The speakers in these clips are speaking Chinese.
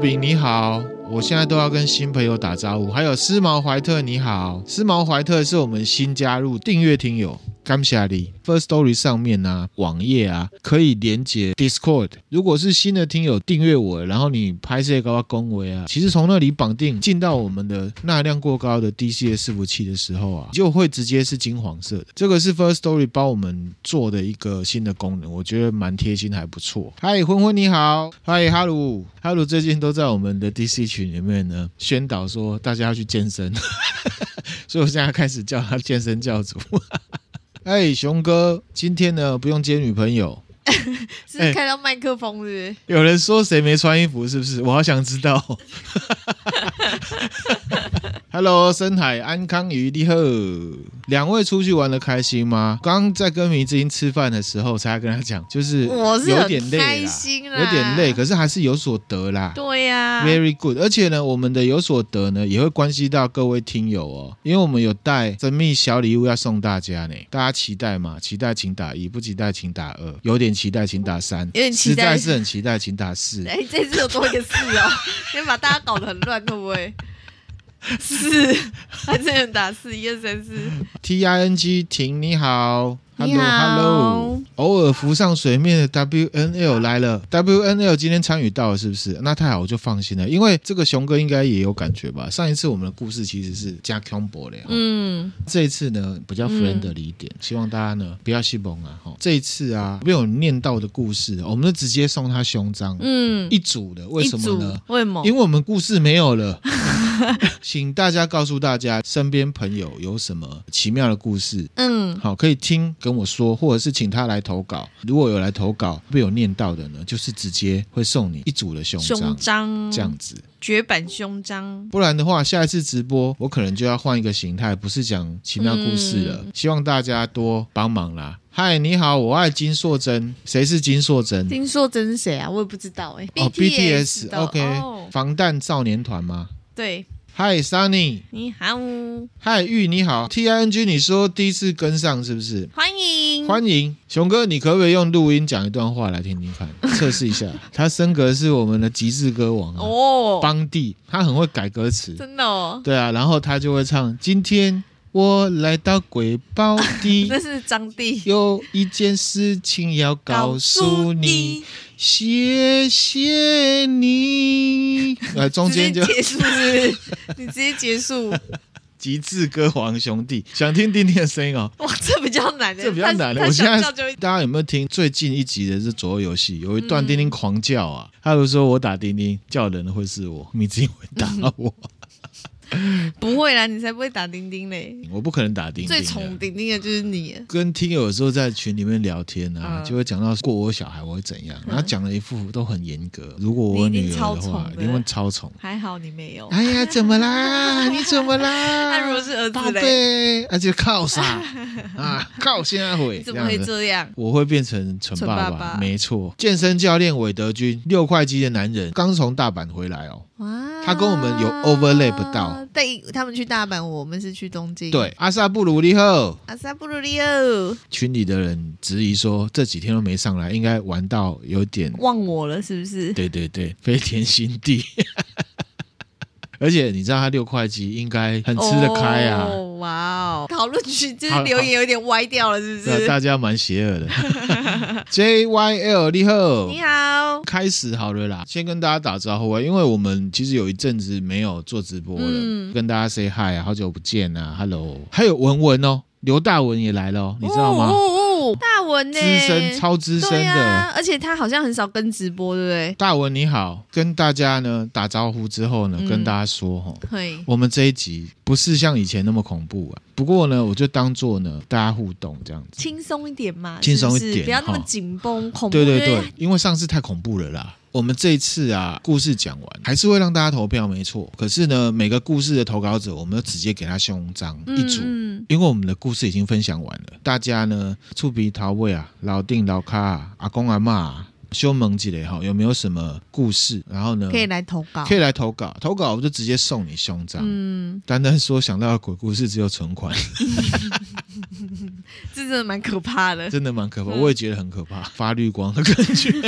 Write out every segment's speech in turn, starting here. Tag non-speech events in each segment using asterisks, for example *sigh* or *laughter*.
饼你好，我现在都要跟新朋友打招呼。还有思毛怀特你好，思毛怀特是我们新加入订阅听友。感谢你，First Story 上面啊，网页啊，可以连接 Discord。如果是新的听友订阅我，然后你拍摄高公维啊，其实从那里绑定进到我们的纳量过高的 DC 的伺服器的时候啊，就会直接是金黄色的。这个是 First Story 帮我们做的一个新的功能，我觉得蛮贴心，还不错。嗨，昏昏你好，嗨，哈鲁，哈鲁最近都在我们的 DC 群里面呢，宣导说大家要去健身，*laughs* 所以我现在开始叫他健身教主。哎，熊哥，今天呢不用接女朋友，*laughs* 是开到麦克风是不是？欸，有人说谁没穿衣服，是不是？我好想知道。*laughs* *laughs* Hello，深海安康鱼你好，两位出去玩的开心吗？刚刚在跟迷之音吃饭的时候，才跟他讲，就是我是有点累啦，开心啦，有点累，可是还是有所得啦。对呀、啊，Very good。而且呢，我们的有所得呢，也会关系到各位听友哦，因为我们有带神秘小礼物要送大家呢。大家期待嘛？期待请打一，不期待请打二，有点期待请打三，有点期待是很期待请打四。哎，这次有多一个四哦，*laughs* 先把大家搞得很乱，会不会？*laughs* 四，还是能打四，一二三四。T I N G 婷你好。你好，Hello，Hello，偶尔浮上水面的 W N L 来了，W N L 今天参与到了，是不是？那太好，我就放心了，因为这个熊哥应该也有感觉吧？上一次我们的故事其实是加 combo 的，嗯，这一次呢比较 friendly 一点，嗯、希望大家呢不要心崩啊，哈，这一次啊没有念到的故事，我们就直接送他胸章，嗯，一组的，为什么呢？为什么？因为我们故事没有了，*laughs* 请大家告诉大家身边朋友有什么奇妙的故事，嗯，好，可以听。跟我说，或者是请他来投稿。如果有来投稿被有念到的呢，就是直接会送你一组的胸章，胸章这样子，绝版胸章。不然的话，下一次直播我可能就要换一个形态，不是讲奇妙故事了。嗯、希望大家多帮忙啦。嗨，你好，我爱金硕珍。谁是金硕珍？金硕珍是谁啊？我也不知道哎、欸。哦，BTS，OK，、okay 哦、防弹少年团吗？对。嗨，Sunny，你好。嗨，玉，你好。T I N G，你说第一次跟上是不是？欢迎，欢迎，熊哥，你可不可以用录音讲一段话来听听看，*laughs* 测试一下？他升格是我们的极致歌王哦，邦弟，他很会改歌词，真的哦。对啊，然后他就会唱：今天我来到鬼宝地，*laughs* 那是张帝，有一件事情要告诉你。谢谢你。呃，中间就结束是不是？你直接结束。极致歌王兄弟，想听丁丁的声音哦。哇，这比较难的，这比较难的。我现在大家有没有听最近一集的是左右游戏？有一段丁丁狂叫啊，嗯、他就说我打丁丁叫人的会是我，你自己会打我。*laughs* 不会啦，你才不会打钉钉嘞！我不可能打钉钉。最宠钉钉的就是你。跟听友有时候在群里面聊天啊，就会讲到过我小孩我会怎样，然后讲了一副都很严格。如果我女儿的话，你会超宠。还好你没有。哎呀，怎么啦？*laughs* 你怎么啦？那如果是儿子嘞？那就靠啥啊？靠现在会？怎么会这样？我会变成蠢爸爸。没错，健身教练韦德军，六块肌的男人，刚从大阪回来哦。哇，他跟我们有 overlap 到。对他们去大阪，我们是去东京。对，阿萨布鲁利后，阿萨布鲁利后。群里的人质疑说，这几天都没上来，应该玩到有点忘我了，是不是？对对对，飞天新地。*laughs* 而且你知道他六块肌应该很吃得开啊！哦、哇哦，讨论区就是留言有点歪掉了，是不是？大家蛮邪恶的。*laughs* J Y L 你好，你好，开始好了啦！先跟大家打招呼啊，因为我们其实有一阵子没有做直播了，嗯、跟大家 say hi 啊，好久不见啊，Hello，还有文文哦，刘大文也来了哦，你知道吗？哦哦哦，大文呢？资深超资深的、啊，而且他好像很少跟直播，对不对？大文你好，跟大家呢打招呼之后呢，嗯、跟大家说哈，嘿我们这一集不是像以前那么恐怖啊，不过呢，我就当做呢大家互动这样子，轻松一点嘛，轻松一点，不要那么紧绷恐怖。对对对，因为上次太恐怖了啦。我们这一次啊，故事讲完还是会让大家投票，没错。可是呢，每个故事的投稿者，我们都直接给他胸章一组，嗯、因为我们的故事已经分享完了。大家呢，触鼻桃味啊，老定老卡啊，阿公阿嬷，修萌几类哈，有没有什么故事？然后呢，可以来投稿，可以来投稿，投稿我就直接送你胸章。嗯，单单说想到的鬼故事只有存款，*laughs* 这真的蛮可怕的，真的蛮可怕，我也觉得很可怕，发绿光的感觉。*laughs*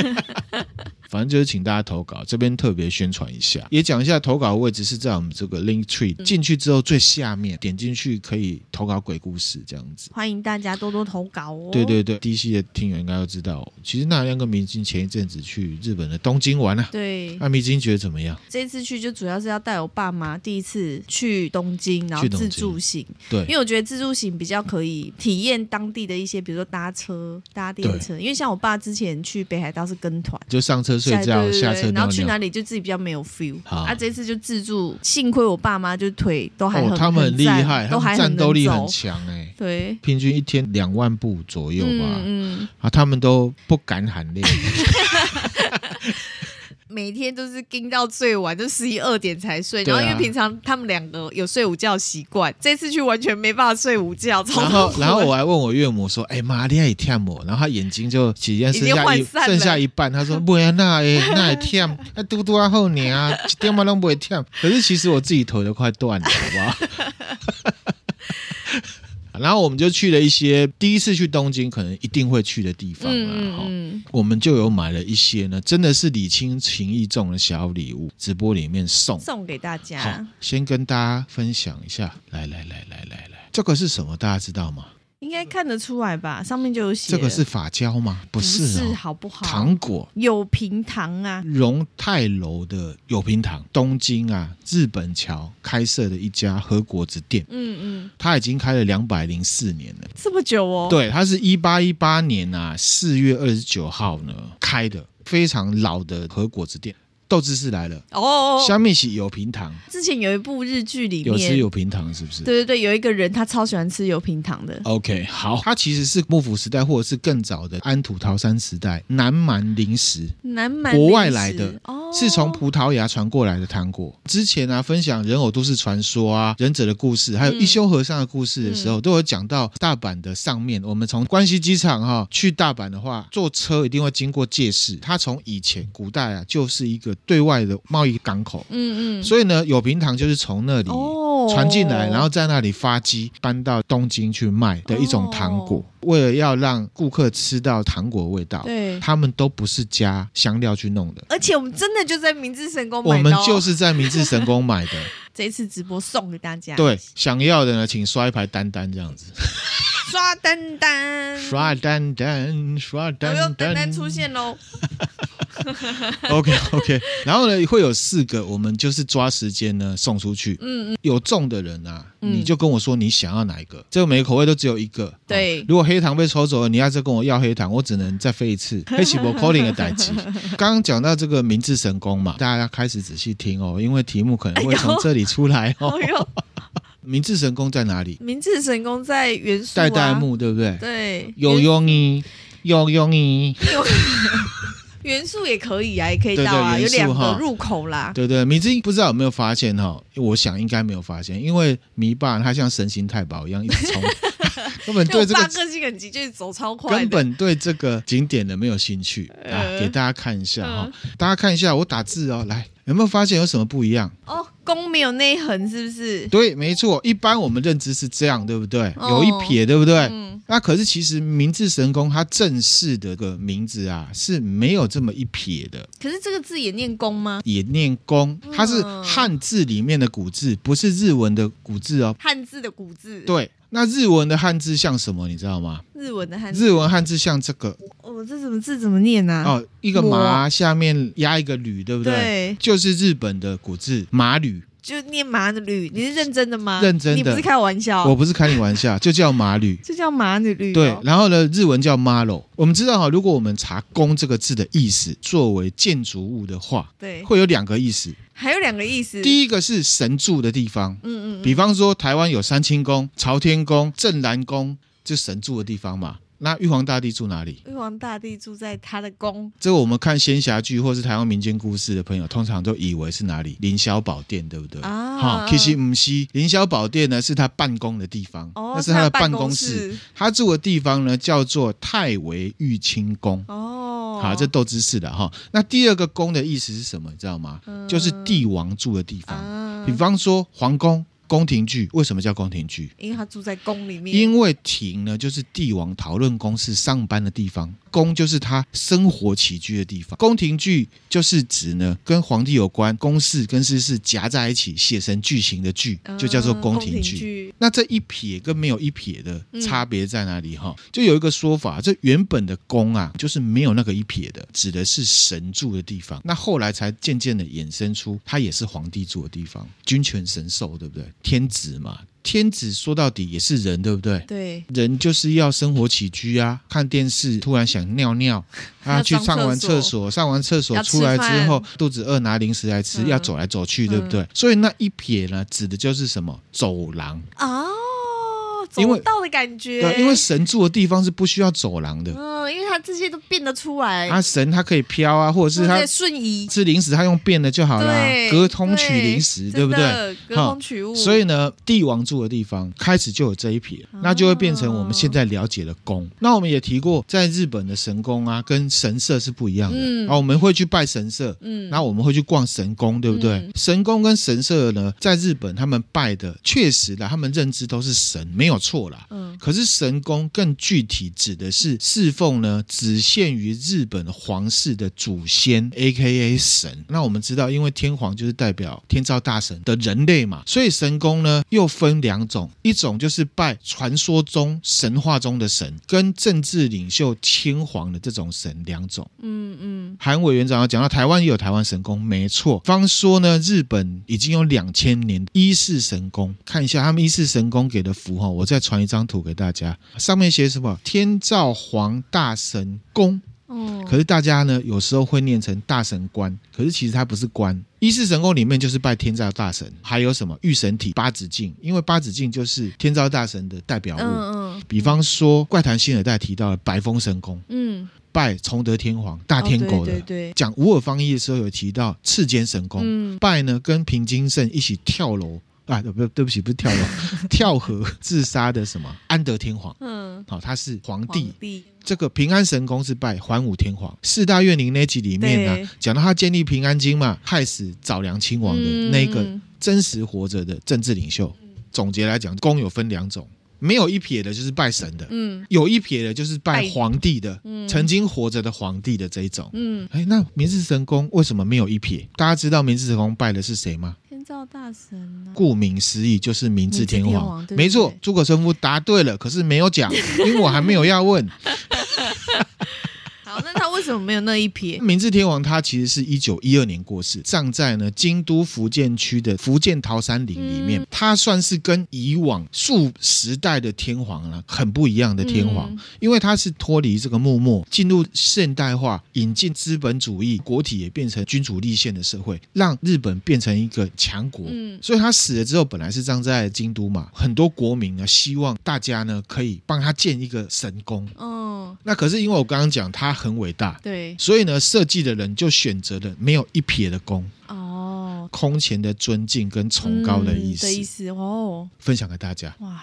反正就是请大家投稿，这边特别宣传一下，也讲一下投稿的位置是在我们这个 Link Tree 进去之后最下面，点进去可以投稿鬼故事这样子。欢迎大家多多投稿哦。对对对，DC 的听友应该都知道，其实那亮跟明星前一阵子去日本的东京玩啊。对，那明星觉得怎么样？这次去就主要是要带我爸妈第一次去东京，然后自助行。对，因为我觉得自助行比较可以体验当地的一些，比如说搭车、搭电车。因为像我爸之前去北海道是跟团，就上车睡觉，下车。然后去哪里就自己比较没有 feel，啊，这次就自助，幸亏我爸妈就腿都还很，哦、他们很厉害，都还战斗力很强哎、欸，对，平均一天两万步左右吧，嗯，嗯。啊，他们都不敢喊累。*laughs* 每天都是盯到最晚，就十一二点才睡。然后因为平常他们两个有睡午觉习惯，这次去完全没办法睡午觉。然后，然后我还问我岳母说：“哎妈，你还跳我？”然后他眼睛就起间剩下一剩下一半，他说：“不呀，那哎那也跳，那嘟嘟啊后年啊，一点嘛都不会跳。”可是其实我自己腿都快断了，好不好？然后我们就去了一些第一次去东京可能一定会去的地方嗯、我们就有买了一些呢，真的是礼轻情意重的小礼物，直播里面送送给大家。好，先跟大家分享一下，来来来来来来，这个是什么？大家知道吗？应该看得出来吧，上面就有写。这个是发胶吗？不是、哦，是好不好？糖果，有平糖啊，荣泰楼的有平糖，东京啊，日本桥开设的一家和果子店。嗯嗯，它已经开了两百零四年了，这么久哦。对，它是一八一八年啊四月二十九号呢开的，非常老的和果子店。豆知识来了哦，虾米喜有平糖。之前有一部日剧里面有吃有平糖，是不是？对对对，有一个人他超喜欢吃有平糖的。OK，好，他其实是幕府时代或者是更早的安土桃山时代南蛮零食，南蛮国外来的，哦，是从葡萄牙传过来的糖果。之前啊，分享人偶都市传说啊，忍者的故事，还有一休和尚的故事的时候，嗯、都有讲到大阪的上面。我们从关西机场哈去大阪的话，坐车一定会经过界市。它从以前古代啊，就是一个。对外的贸易港口，嗯嗯，所以呢，有平堂就是从那里传进来，然后在那里发机，搬到东京去卖的一种糖果。为了要让顾客吃到糖果的味道，对，他们都不是加香料去弄的。而且我们真的就在明治神宫买的，我们就是在明治神宫买的。*laughs* 这一次直播送给大家，对，想要的呢，请刷一排单单这样子。刷单单，刷单单，刷单单，单单出现喽。*laughs* OK OK，然后呢，会有四个，我们就是抓时间呢送出去。嗯嗯，有中的人啊，嗯、你就跟我说你想要哪一个，这个每个口味都只有一个。对、哦，如果黑糖被抽走了，你要再跟我要黑糖，我只能再飞一次。*laughs* 黑起波 calling 的代机。刚刚讲到这个明治神功嘛，大家要开始仔细听哦，因为题目可能会从这里出来哦。*laughs* 明治神宫在哪里？明治神宫在元素、啊、代代木，对不对？对，有用意，有用意。*laughs* 元素也可以啊，也可以到啊，对对有两个入口啦。对对，米之音不知道有没有发现哈？我想应该没有发现，因为迷爸他像神行太保一样一直冲，*laughs* 根本对这个个性很急，就是走超快，根本对这个景点的没有兴趣啊。给大家看一下哈，嗯、大家看一下我打字哦，来有没有发现有什么不一样？哦，弓没有内横是不是？对，没错，一般我们认知是这样，对不对？有一撇，对不对？嗯那可是其实明治神宫它正式的个名字啊是没有这么一撇的。可是这个字也念弓吗？也念弓，它是汉字里面的古字，不是日文的古字哦。汉字的古字。对，那日文的汉字像什么？你知道吗？日文的汉字。日文汉字像这个。哦，这怎么字怎么念呢？哦，一个马下面压一个吕，对不对？对。就是日本的古字马吕。就念马吕，你是认真的吗？认真的，你不是开玩笑？我不是开你玩笑，*laughs* 就叫马吕，就叫马吕吕。对，然后呢，日文叫 Maro。我们知道哈，如果我们查“宫”这个字的意思，作为建筑物的话，对，会有两个意思。还有两个意思。第一个是神住的地方，嗯，嗯嗯，比方说台湾有三清宫、朝天宫、镇南宫，就神住的地方嘛。那玉皇大帝住哪里？玉皇大帝住在他的宫。这个我们看仙侠剧或是台湾民间故事的朋友，通常都以为是哪里？凌霄宝殿，对不对？啊，好，其实不是，凌霄宝殿呢是他办公的地方，哦，那是他的办公室。是他，他住的地方呢叫做太微玉清宫。哦，好，这斗知识的哈。那第二个宫的意思是什么？你知道吗？嗯、就是帝王住的地方。啊、比方说皇宫。宫廷剧为什么叫宫廷剧？因为他住在宫里面。因为庭呢，就是帝王讨论公事、上班的地方。宫就是他生活起居的地方，宫廷剧就是指呢跟皇帝有关公事跟私事夹在一起写成剧情的剧，就叫做宫廷剧。嗯、那这一撇跟没有一撇的差别在哪里？哈、嗯，就有一个说法，这原本的宫啊，就是没有那个一撇的，指的是神住的地方。那后来才渐渐的衍生出，它也是皇帝住的地方，君权神授，对不对？天子嘛。天子说到底也是人，对不对？对，人就是要生活起居啊。看电视突然想尿尿，*laughs* 啊，去上完厕所，上完厕所出来之后肚子饿，拿零食来吃，嗯、要走来走去，对不对？嗯、所以那一撇呢，指的就是什么？走廊啊。走道的感觉，对，因为神住的地方是不需要走廊的，嗯，因为他这些都变得出来。啊，神他可以飘啊，或者是他瞬移吃零食，他用变的就好了，隔空取零食，对不对？隔空取物。所以呢，帝王住的地方开始就有这一撇，那就会变成我们现在了解的宫。那我们也提过，在日本的神宫啊，跟神社是不一样的。嗯，啊，我们会去拜神社，嗯，然后我们会去逛神宫，对不对？神宫跟神社呢，在日本他们拜的确实的，他们认知都是神，没有。错了，嗯，可是神宫更具体指的是侍奉呢，只限于日本皇室的祖先，AKA 神。那我们知道，因为天皇就是代表天照大神的人类嘛，所以神宫呢又分两种，一种就是拜传说中神话中的神，跟政治领袖天皇的这种神两种。嗯嗯，韩委员长要讲到台湾也有台湾神宫，没错。方说呢，日本已经有两千年一世神宫，看一下他们一世神宫给的符号，我。再传一张图给大家，上面写什么？天照皇大神宫。哦，可是大家呢，有时候会念成大神官，可是其实它不是官。一世神宫里面就是拜天照大神，还有什么御神体八子镜，因为八子镜就是天照大神的代表物。嗯嗯。比方说，怪谈新耳代提到了白风神宫，嗯，拜崇德天皇大天狗的。哦、对，对对。讲无耳方一的时候有提到赤间神宫，嗯、拜呢跟平津盛一起跳楼。啊，不，对不起，不是跳楼，*laughs* 跳河自杀的什么安德天皇？嗯，好，他是皇帝。皇帝这个平安神宫是拜桓武天皇。四大怨灵那集里面呢，讲到他建立平安京嘛，害死早良亲王的那个真实活着的政治领袖。嗯、总结来讲，宫有分两种，没有一撇的就是拜神的，嗯，有一撇的就是拜皇帝的，嗯，曾经活着的皇帝的这一种，嗯，哎，那明治神宫为什么没有一撇？大家知道明治神宫拜的是谁吗？天照大神呢？顾名思义就是明治天皇，天皇没错。诸葛神父答对了，可是没有讲，因为我还没有要问。*laughs* 为什么没有那一撇？明治天皇他其实是一九一二年过世，葬在呢京都福建区的福建桃山陵里面。嗯、他算是跟以往数十代的天皇呢很不一样的天皇，嗯、因为他是脱离这个幕末，进入现代化，引进资本主义，国体也变成君主立宪的社会，让日本变成一个强国。嗯、所以他死了之后，本来是葬在京都嘛，很多国民呢希望大家呢可以帮他建一个神宫。哦，那可是因为我刚刚讲他。很伟大，对，所以呢，设计的人就选择了没有一撇的弓哦，空前的尊敬跟崇高的意思，嗯、的意思哦，分享给大家。哇。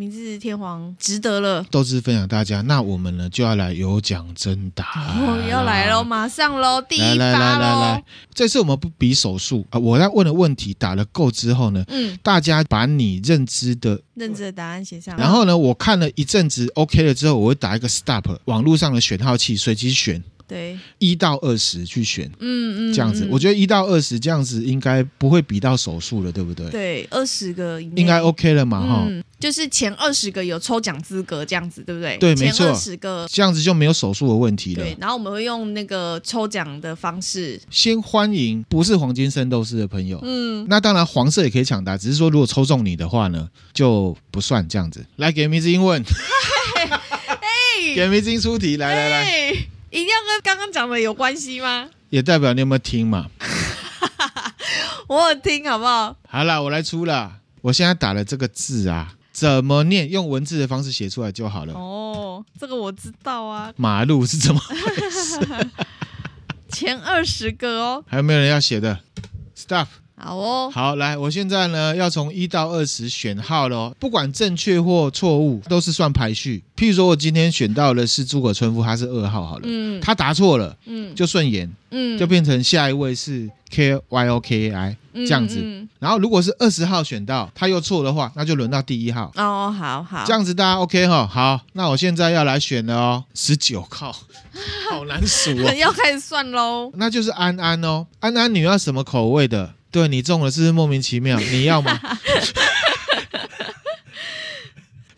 明治天皇值得了，都是分享大家。那我们呢就要来有奖征答，哦，要来喽，马上喽，第一发喽。来来来来来，这次我们不比手速啊，我在问的问题打了够之后呢，嗯，大家把你认知的认知的答案写上，然后呢，我看了一阵子 OK 了之后，我会打一个 stop，网络上的选号器随机选。对，一到二十去选，嗯嗯，这样子，嗯我觉得一到二十这样子应该不会比到手术了，对不对？对二十个应该 OK 了嘛，哈、嗯，就是前二十个有抽奖资格这样子，对不对？对没错二十个，这样子就没有手术的问题了。对，然后我们会用那个抽奖的方式，先欢迎不是黄金圣斗士的朋友，嗯，那当然黄色也可以抢答，只是说如果抽中你的话呢，就不算这样子。来，给迷之音问，*laughs* *laughs* 给迷之音出题，来来来，哎，一定要跟刚刚讲的有关系吗？也代表你有没有听嘛？*laughs* 我有听，好不好？好了，我来出了。我现在打了这个字啊，怎么念？用文字的方式写出来就好了。哦，这个我知道啊，马路是怎么回事？*laughs* 前二十个哦，还有没有人要写的？Stop。好哦，好，来，我现在呢要从一到二十选号喽，不管正确或错误，都是算排序。譬如说，我今天选到的是诸葛春夫，他是二号，好了，嗯他答错了，嗯就顺延，嗯就变成下一位是 K Y O K A I 这样子。嗯嗯然后如果是二十号选到，他又错的话，那就轮到第一号。哦，好好，这样子大家 OK 哈？好，那我现在要来选了哦，十九号，*laughs* 好难数哦。要开始算喽。那就是安安哦，安安你要什么口味的？对你中了是不是莫名其妙？*laughs* 你要吗？*laughs*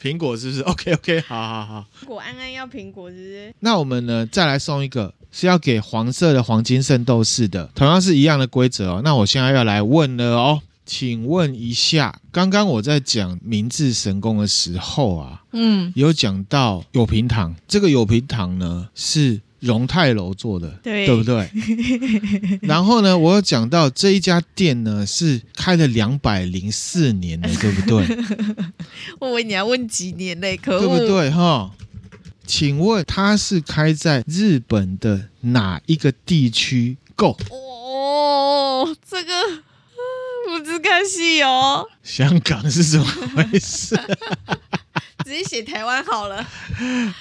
苹果是不是？OK OK，好好好。如果安安要苹果，是不是？那我们呢，再来送一个是要给黄色的黄金圣斗士的，同样是一样的规则哦。那我现在要来问了哦，请问一下，刚刚我在讲明治神宫的时候啊，嗯，有讲到有平堂，这个有平堂呢是荣泰楼做的，对对不对？*laughs* 然后呢，我有讲到这一家店呢是开了两百零四年了，*laughs* 对不对？我以为你要问几年嘞，可恶，对不？对？哈，请问它是开在日本的哪一个地区？Go，哦，这个嗯 *laughs* 不知看戏哦，香港是怎么回事？直接写台湾好了。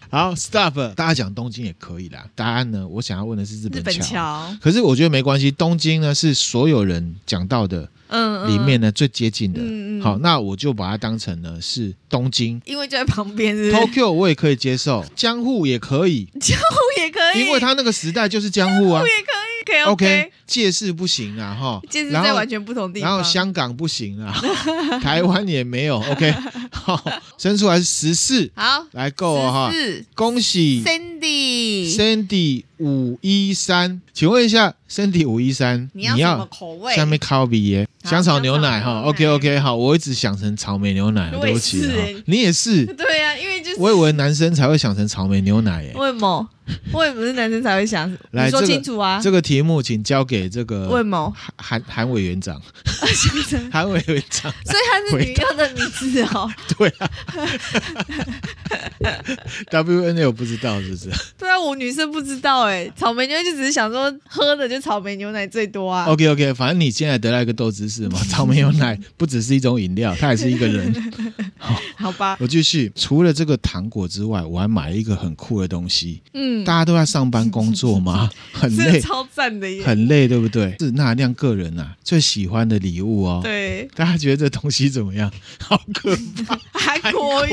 好，Stop，大家讲东京也可以啦。答案呢，我想要问的是日本。桥，可是我觉得没关系，东京呢是所有人讲到的嗯，嗯里面，呢最接近的。嗯嗯。好，那我就把它当成呢是东京。因为就在旁边，是不是？Tokyo 我也可以接受，江户也可以，江户也可以，因为它那个时代就是江户啊。江户。也可以，可以 OK，借势不行啊哈，就是然后在完全不同地方。然后香港不行啊，*laughs* 台湾也没有。OK，好，生出来是十四，好，来够了哈，是恭喜。Sandy，Sandy 五一三，请问一下 Sandy 五一三，你要什么口味？下面烤比耶，好香草牛奶哈，OK OK，好，我一直想成草莓牛奶，对不起你也是，*laughs* 对呀、啊，因为就是我以为男生才会想成草莓牛奶耶。为什么？*laughs* 为什么是男生才会想？来，你说清楚啊！这个题目请交给这个魏某？韩韩韩委员长，所 *laughs* 韩委员长，所以他是女优的名字哦。*laughs* 对啊，WNL 不知道是不是？对啊，我女生不知道哎，草莓牛奶就只是想说喝的就草莓牛奶最多啊。OK OK，反正你现在得到一个豆知识嘛，草莓牛奶不只是一种饮料，它也是一个人。好吧，我继续，除了这个糖果之外，我还买了一个很酷的东西。嗯，大家都在上班工作嘛，*laughs* 很累，超赞的耶。很累，对不对？是那亮个人啊最喜欢的礼物哦。对，大家觉得这东西怎么样？*laughs* 好可怕！韩国语，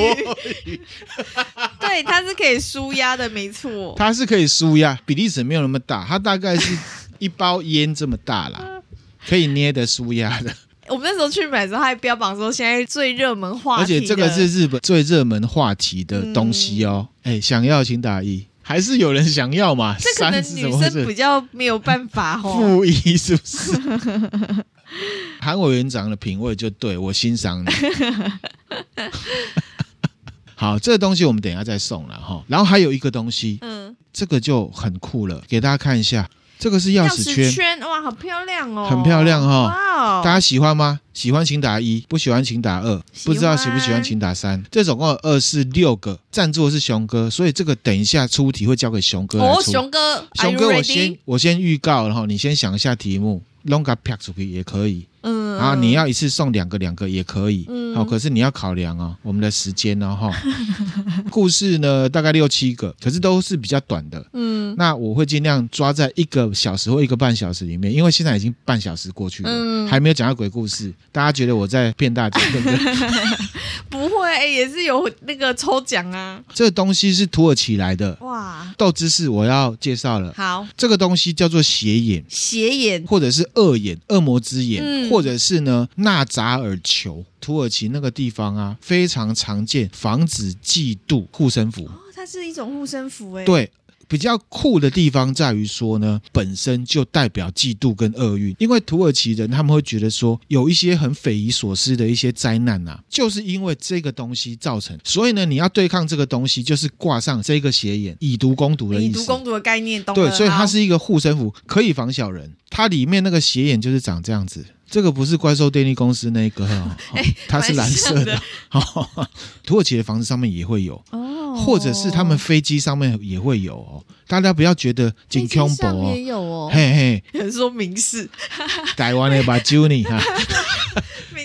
对，它是可以舒压的，没错。它是可以舒压，比例尺没有那么大，它大概是一包烟这么大啦，*laughs* 可以捏的舒压的。我们那时候去买的时候，还标榜说现在最热门话题，而且这个是日本最热门话题的东西哦。哎、嗯，想要请打一，还是有人想要嘛？这可能女生比较没有办法 *laughs* 哦。负一是不是？韩委员长的品味就对我欣赏你。*laughs* 好，这个东西我们等一下再送了哈。然后还有一个东西，嗯，这个就很酷了，给大家看一下。这个是钥匙圈，哇，好漂亮哦，很漂亮哈、哇哦，大家喜欢吗？喜欢请打一，不喜欢请打二，不知道喜不喜欢请打三。这总共有二四六个，赞助的是熊哥，所以这个等一下出题会交给熊哥来哦，出。熊哥，熊哥，我先我先预告，然后你先想一下题目，弄个啪出去也可以。嗯嗯，啊，你要一次送两个两个也可以，嗯。好，可是你要考量啊我们的时间哦哈。*laughs* 故事呢大概六七个，可是都是比较短的。嗯。那我会尽量抓在一个小时或一个半小时里面，因为现在已经半小时过去了，嗯。还没有讲到鬼故事，大家觉得我在骗大家，对不对？*laughs* 不会、欸，也是有那个抽奖啊。这个东西是土耳其来的。哇，豆知识，我要介绍了。好，这个东西叫做邪眼，邪眼，或者是恶眼、恶魔之眼，嗯。或者是呢纳扎尔球。土耳其那个地方啊，非常常见，防止嫉妒护身符。哦，它是一种护身符哎。，对。比较酷的地方在于说呢，本身就代表嫉妒跟厄运，因为土耳其人他们会觉得说，有一些很匪夷所思的一些灾难啊，就是因为这个东西造成，所以呢，你要对抗这个东西，就是挂上这个斜眼，以毒攻毒的意思。以毒攻毒的概念，懂对，所以它是一个护身符，可以防小人。它里面那个斜眼就是长这样子。这个不是怪兽电力公司那个哈、*laughs* 哦，它是蓝色的。*laughs* 土耳其的房子上面也会有，哦，或者是他们飞机上面也会有哦。大家不要觉得紧飞机 combo 上哦也，有哦，嘿嘿，有人说明示，*laughs* 台湾的把 Juni 哈。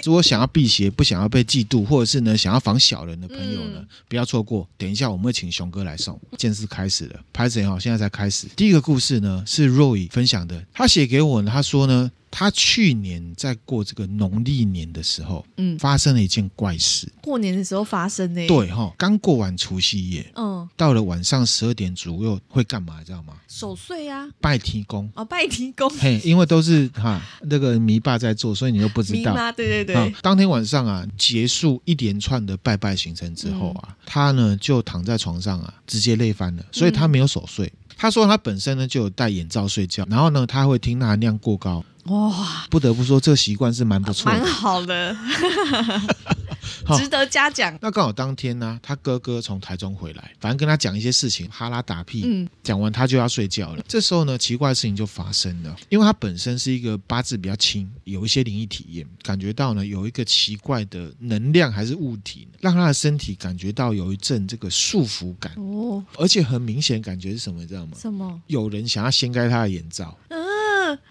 如果想要辟邪，不想要被嫉妒，或者是呢想要防小人的朋友呢，嗯不要错过。等一下我们会请熊哥来送。件事开始了，拍谁哈？现在才开始。第一个故事呢是 Roy 分享的，他写给我呢，他说呢，他去年在过这个农历年的时候，嗯，发生了一件怪事。过年的时候发生呢。，对哈，刚过完除夕夜，嗯，到了晚上十二点左右会干嘛？知道吗？守岁啊，拜天公。哦，拜天公，嘿，因为都是哈那个迷爸在做，所以你又不知道。迷妈，对对啊对，，当天晚上啊，结束一连串的拜拜行程之后啊，嗯他呢就躺在床上啊，直接累翻了，所以他没有守岁。嗯他说他本身呢就有戴眼罩睡觉，然后呢他会听钠含量过高。哇，不得不说，这个习惯是蛮不错蛮的。好的，*laughs* 值得嘉奖。那刚好当天呢、他哥哥从台中回来，反正跟他讲一些事情，哈拉打屁，嗯讲完他就要睡觉了。这时候呢，奇怪的事情就发生了，因为他本身是一个八字比较轻，有一些灵异体验，感觉到呢有一个奇怪的能量还是物体，让他的身体感觉到有一阵这个束缚感，哦，而且很明显感觉是什么，你知道吗？什么？有人想要掀开他的眼罩，嗯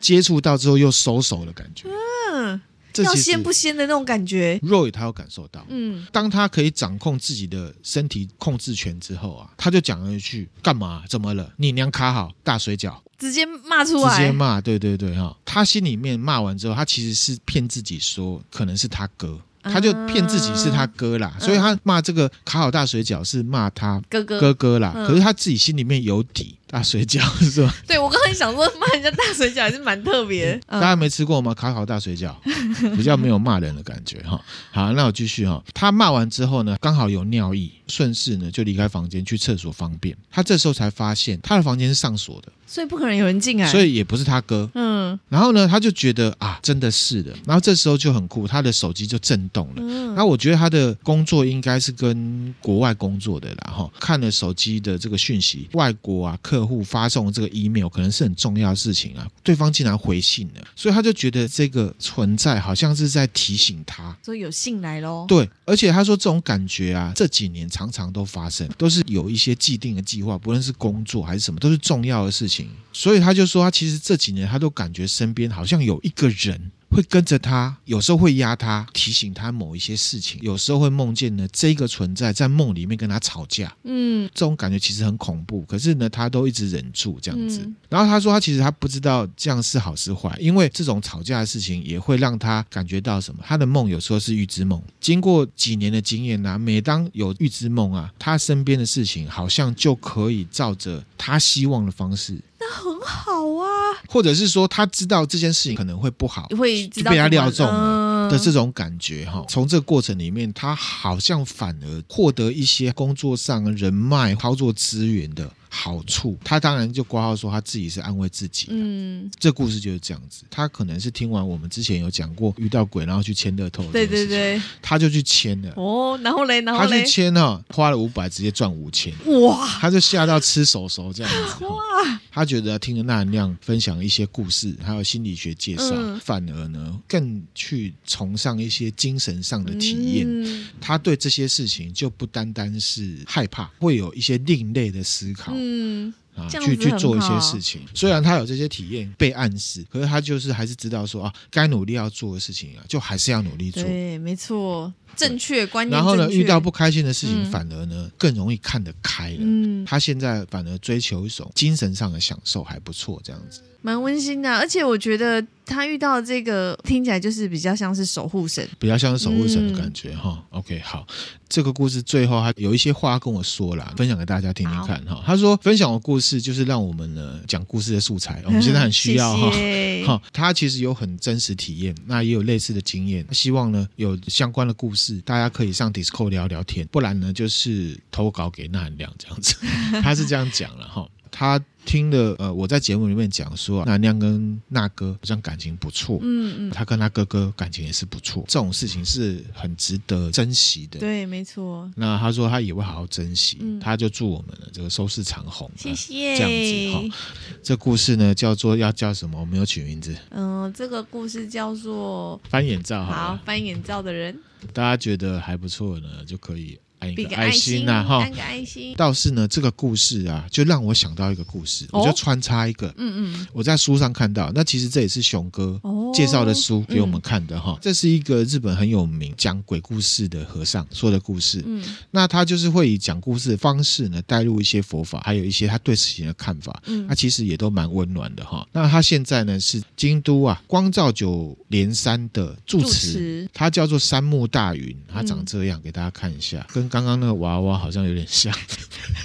接触到之后又收手的感觉。嗯，要鲜不鲜的那种感觉。Roy 他有感受到，嗯，当他可以掌控自己的身体控制权之后啊，他就讲了一句：“干嘛？怎么了？你娘卡好大水饺。”直接骂出来，直接骂，对对对哈。他心里面骂完之后，他其实是骗自己说可能是他哥，他就骗自己是他哥啦，所以他骂这个卡好大水饺是骂他哥哥。哥哥啦。嗯可是他自己心里面有底，大水饺是吧？*laughs* 对我刚才想说骂人家大水饺还是蛮特别。嗯大家没吃过吗？卡好大水饺 *laughs* 比较没有骂人的感觉哈。好，那我继续哈。他骂完之后呢，刚好有尿意，顺势呢就离开房间去厕所方便。他这时候才发现他的房间是上锁的，所以不可能有人进来。所以也不是他哥。嗯然后呢，他就觉得啊，真的是的。然后这时候就很酷，他的手机就震动了。嗯然后我觉得他的工作应该是跟国外工作的啦，哈，看了手机的这个讯息，外国啊客户发送的这个 email 可能是很重要的事情啊，对方竟然回信了，所以他就觉得这个存在好像是在提醒他。所以有信来喽。对，而且他说这种感觉啊，这几年常常都发生，都是有一些既定的计划，不论是工作还是什么，都是重要的事情。所以他就说，他其实这几年他都感觉身边好像有一个人。会跟着他，有时候会压他，提醒他某一些事情，有时候会梦见呢这个存在在梦里面跟他吵架，嗯这种感觉其实很恐怖。可是呢，他都一直忍住这样子。嗯然后他说，他其实他不知道这样是好是坏，因为这种吵架的事情也会让他感觉到什么。他的梦有时候是预知梦，经过几年的经验啊，每当有预知梦啊，他身边的事情好像就可以照着他希望的方式，那很好啊，或者是说他知道这件事情可能会不好，会就被他料中了嗯的这种感觉哈。从这个过程里面，他好像反而获得一些工作上人脉、操作资源的好处。他当然就挂号说他自己是安慰自己。嗯，这故事就是这样子。他可能是听完我们之前有讲过遇到鬼然后去签乐透，对对，对，他就去签了。哦，然后嘞，然后他去，签了，花了五百，直接赚五千。哇他就吓到吃手手这样子。哇，他觉得听了那亮分享一些故事，还有心理学介绍，嗯反而呢更去崇尚一些精神上的体验。嗯他对这些事情就不单单是害怕，会有一些另类的思考。嗯啊，去去做一些事情。虽然他有这些体验被暗示，可是他就是还是知道说啊，该努力要做的事情啊，就还是要努力做。对，没错，正确观念。然后呢，遇到不开心的事情，嗯反而呢更容易看得开了。嗯，他现在反而追求一种精神上的享受，还不错，这样子。蛮温馨的，而且我觉得他遇到这个听起来就是比较像是守护神，比较像是守护神的感觉嗯哈、OK，好，这个故事最后他有一些话跟我说了，分享给大家听听看哈。他说分享的故事就是让我们呢讲故事的素材，*laughs* 我们现在很需要哈。谢谢哈，他其实有很真实体验，那也有类似的经验。希望呢有相关的故事，大家可以上 Discord 聊聊天，不然呢就是投稿给那含亮这样子。*laughs* 他是这样讲了哈，他。听了呃，我在节目里面讲说，那亮跟那哥好像感情不错，嗯嗯，他跟他哥哥感情也是不错，这种事情是很值得珍惜的。对，没错。那他说他也会好好珍惜，嗯他就祝我们的这个收视长虹，谢谢。这样子哈。这故事呢叫做要叫什么？我没有取名字。嗯，这个故事叫做翻眼罩好，好翻眼罩的人，大家觉得还不错呢，就可以。按一比个爱心呐，哈，按个爱心。倒是呢，这个故事啊，就让我想到一个故事，哦、我就穿插一个。嗯嗯，我在书上看到，那其实这也是熊哥介绍的书给我们看的哈。哦嗯、这是一个日本很有名讲鬼故事的和尚说的故事。嗯，那他就是会以讲故事的方式呢，带入一些佛法，还有一些他对事情的看法。嗯，他其实也都蛮温暖的哈。那他现在呢是京都啊光照九连山的住持，他叫做三木大云，他长这样，嗯、给大家看一下，跟刚刚那个娃娃好像有点像，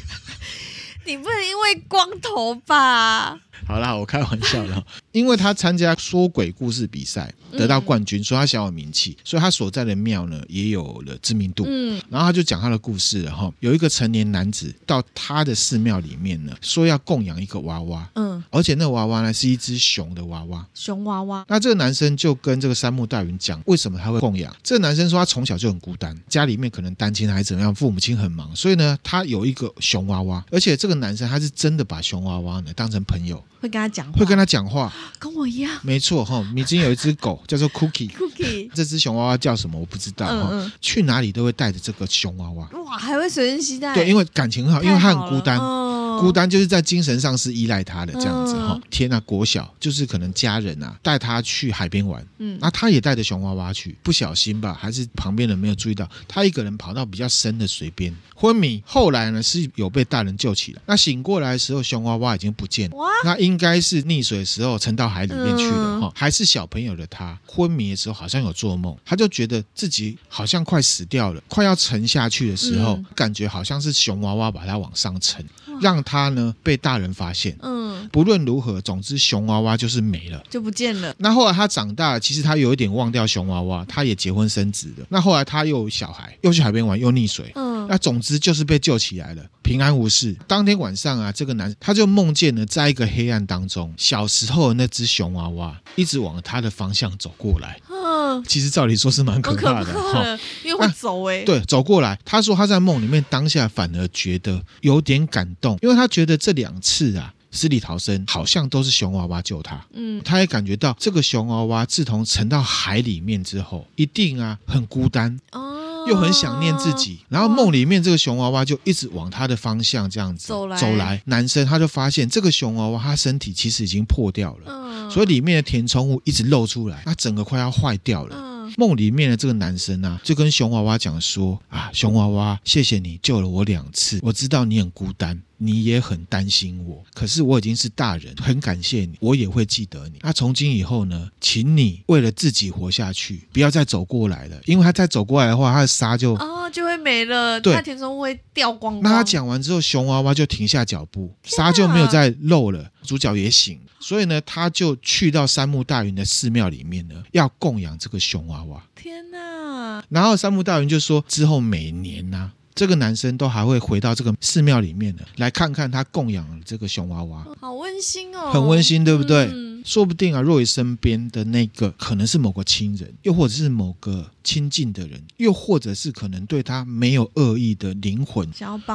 *laughs* 你不能因为光头吧？好啦，我开玩笑的，因为他参加说鬼故事比赛得到冠军，所以他小有名气，所以他所在的庙呢也有了知名度。嗯，然后他就讲他的故事了哈。有一个成年男子到他的寺庙里面呢，说要供养一个娃娃，嗯，而且那个娃娃呢是一只熊的娃娃，熊娃娃。那这个男生就跟这个山木大云讲，为什么他会供养？这个男生说他从小就很孤单，家里面可能单亲还是怎么样，父母亲很忙，所以呢，他有一个熊娃娃，而且这个男生他是真的把熊娃娃呢当成朋友。会跟他讲话，会跟他讲话，跟我一样。没错哈，米经有一只狗 *laughs* 叫做 Cookie，Cookie，*laughs* 这只熊娃娃叫什么我不知道哈。嗯嗯，去哪里都会带着这个熊娃娃。哇，还会随身携带。对，因为感情很好，因为他很孤单。嗯孤单就是在精神上是依赖他的这样子哈、嗯。天啊，国小就是可能家人啊带他去海边玩，嗯，那他也带着熊娃娃去，不小心吧，还是旁边人没有注意到，他一个人跑到比较深的水边昏迷。后来呢是有被大人救起来，那醒过来的时候熊娃娃已经不见了，哇，那应该是溺水的时候沉到海里面去了哈、嗯。还是小朋友的他昏迷的时候好像有做梦，他就觉得自己好像快死掉了，快要沉下去的时候，嗯、感觉好像是熊娃娃把他往上沉。让他呢被大人发现，嗯，不论如何，总之熊娃娃就是没了，就不见了。那后来他长大了，其实他有一点忘掉熊娃娃，他也结婚生子了。那后来他又有小孩，又去海边玩，又溺水，嗯，那总之就是被救起来了，平安无事。当天晚上啊，这个男他就梦见了，在一个黑暗当中，小时候的那只熊娃娃一直往他的方向走过来。嗯，其实照理说是蛮可怕的哈，因为会走哎、对，走过来。他说他在梦里面当下反而觉得有点感动，因为他觉得这两次啊死里逃生好像都是熊娃娃救他。嗯，他也感觉到这个熊娃娃自从沉到海里面之后，一定啊很孤单哦，又很想念自己。然后梦里面这个熊娃娃就一直往他的方向这样子走来，走来。男生他就发现这个熊娃娃他身体其实已经破掉了。嗯所以里面的填充物一直露出来，他整个快要坏掉了。梦里面的这个男生啊，就跟熊娃娃讲说：“啊，熊娃娃，谢谢你救了我两次，我知道你很孤单。”你也很担心我，可是我已经是大人，很感谢你，我也会记得你。那从今以后呢，请你为了自己活下去，不要再走过来了，因为他再走过来的话，他的沙就哦就会没了，对，他填充物会掉光光。那他讲完之后，熊娃娃就停下脚步，沙就没有再漏了，主角也醒，所以呢，他就去到三木大云的寺庙里面呢，要供养这个熊娃娃。天哪！然后三木大云就说，之后每年呢、啊。这个男生都还会回到这个寺庙里面的，来看看他供养这个熊娃娃，好温馨哦，很温馨，对不对？嗯、说不定啊，若雨身边的那个可能是某个亲人，又或者是某个亲近的人，又或者是可能对他没有恶意的灵魂，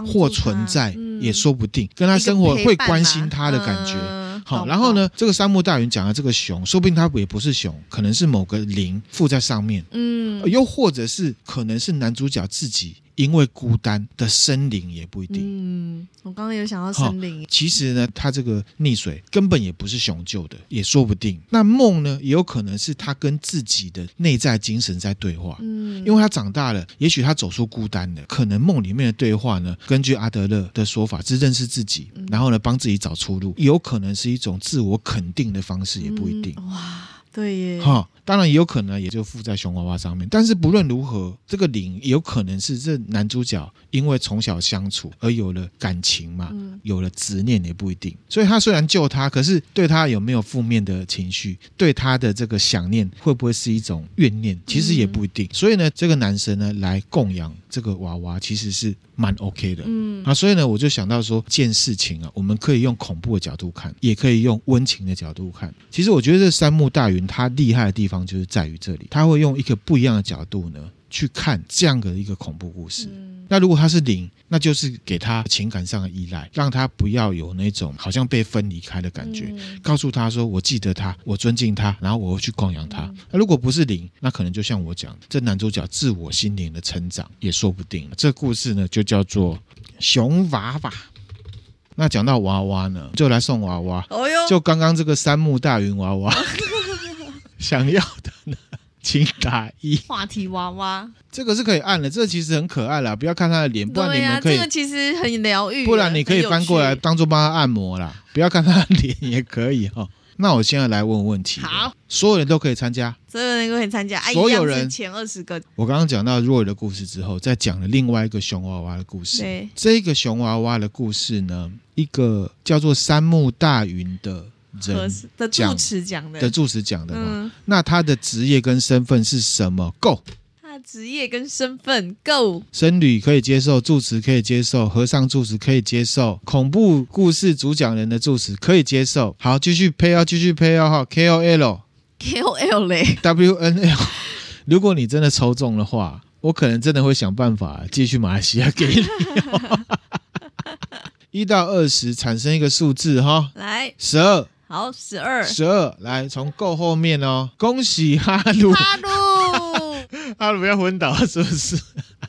或存在、嗯、也说不定，跟他生活会关心他的感觉。好，然后呢，这个三木大云讲的这个熊，说不定它也不是熊，可能是某个灵附在上面，嗯，又或者是可能是男主角自己因为孤单的森林也不一定。嗯，我刚刚有想到森林。其实呢，他这个溺水根本也不是雄救的，也说不定。那梦呢，也有可能是他跟自己的内在精神在对话。嗯，因为他长大了，也许他走出孤单了。可能梦里面的对话呢，根据阿德勒的说法，是认识自己，然后呢，帮自己找出路，有可能是一种自我肯定的方式，也不一定。嗯、哇。对耶，哈，当然也有可能，也就附在熊娃娃上面。但是不论如何，这个灵有可能是这男主角因为从小相处而有了感情嘛，嗯、有了执念也不一定。所以他虽然救他，可是对他有没有负面的情绪？对他的这个想念会不会是一种怨念？其实也不一定。嗯、所以呢，这个男生呢来供养这个娃娃，其实是。蛮 OK 的，嗯啊，所以呢，我就想到说，件事情啊，我们可以用恐怖的角度看，也可以用温情的角度看。其实我觉得这三木大云他厉害的地方就是在于这里，他会用一个不一样的角度呢去看这样的一个恐怖故事。嗯那如果他是零，那就是给他情感上的依赖，让他不要有那种好像被分离开的感觉，嗯、告诉他说：“我记得他，我尊敬他，然后我会去供养他。嗯”那如果不是零，那可能就像我讲，这男主角自我心灵的成长也说不定。这故事呢，就叫做熊娃娃。那讲到娃娃呢，就来送娃娃。就刚刚这个三木大云娃娃，*laughs* 想要的呢？请打一话题娃娃，这个是可以按的，这个其实很可爱啦，不要看他的脸，不然你们可以。这个其实很疗愈，不然你可以翻过来当做帮他按摩啦，不要看他的脸也可以哈。*laughs* 那我现在来问问题，好，所有人都可以参加，所有人都可以参加，所有人前二十个。我刚刚讲到若尔的故事之后，再讲了另外一个熊娃娃的故事。对，这个熊娃娃的故事呢，一个叫做三木大云的。人的住持讲的，的住持讲的嘛？嗯、那他的职业跟身份是什么？Go，他的职业跟身份 Go，僧侣可以接受，住持可以接受，和尚住持可以接受，恐怖故事主讲人的住持可以接受。好，继续配哦，继续配哦哈，K O L，K *laughs* O L 嘞，*laughs* W N L。*laughs* 如果你真的抽中的话，我可能真的会想办法寄去马来西亚给你。一到二十产生一个数字哈，来十二。好，十二，十二，来从够后面哦。恭喜哈鲁，哈鲁，*laughs* 哈鲁要昏倒是不是？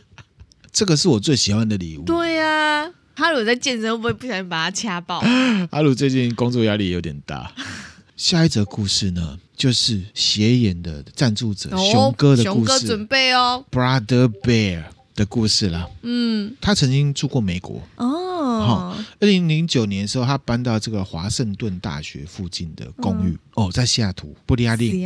*laughs* 这个是我最喜欢的礼物。对呀、啊，哈鲁在健身会不会不小心把他掐爆？*laughs* 哈鲁最近工作压力有点大。下一则故事呢，就是斜眼的赞助者、哦、熊哥的故事。熊哥准备哦，Brother Bear 的故事啦。嗯，他曾经住过美国。哦。好，二零零九年的时候，他搬到这个华盛顿大学附近的公寓。嗯、哦，在西雅图，布利亚利。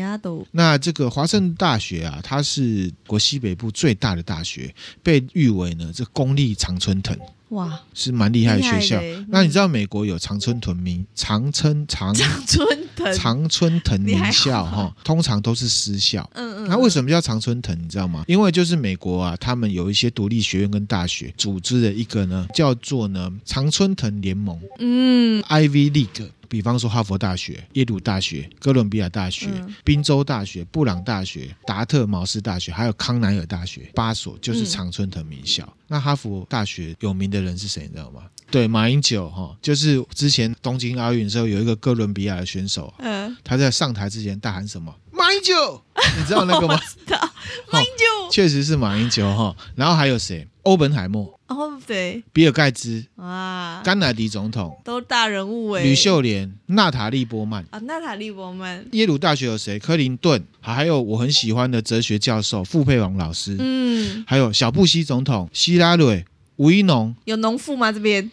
那这个华盛顿大学啊，它是国西北部最大的大学，被誉为呢这公立常春藤。哇，是蛮厉害的学校。那你知道美国有常春藤名常春常常春藤常春藤名校哈，通常都是私校。嗯嗯。那为什么叫常春藤？你知道吗？因为就是美国啊，他们有一些独立学院跟大学组织的一个呢，叫做呢常春藤联盟。嗯，Ivy League。比方说，哈佛大学、耶鲁大学、哥伦比亚大学、宾州大学、布朗大学、达特茅斯大学，还有康奈尔大学，八所就是常春藤名校。嗯、那哈佛大学有名的人是谁？你知道吗？对，马英九哈，就是之前东京奥运的时候有一个哥伦比亚的选手，嗯，他在上台之前大喊什么？马英九，*laughs* 你知道那个吗？知道，马英九，确实是马英九哈。然后还有谁？欧本海默。哦，对，比尔盖茨。啊，甘乃迪总统。都大人物哎，吕秀莲、娜塔莉波曼。啊，娜塔莉波曼，耶鲁大学有谁？克林顿，还有我很喜欢的哲学教授傅佩王老师，嗯，还有小布希总统、希拉蕊、吴一农，有农妇吗？这边，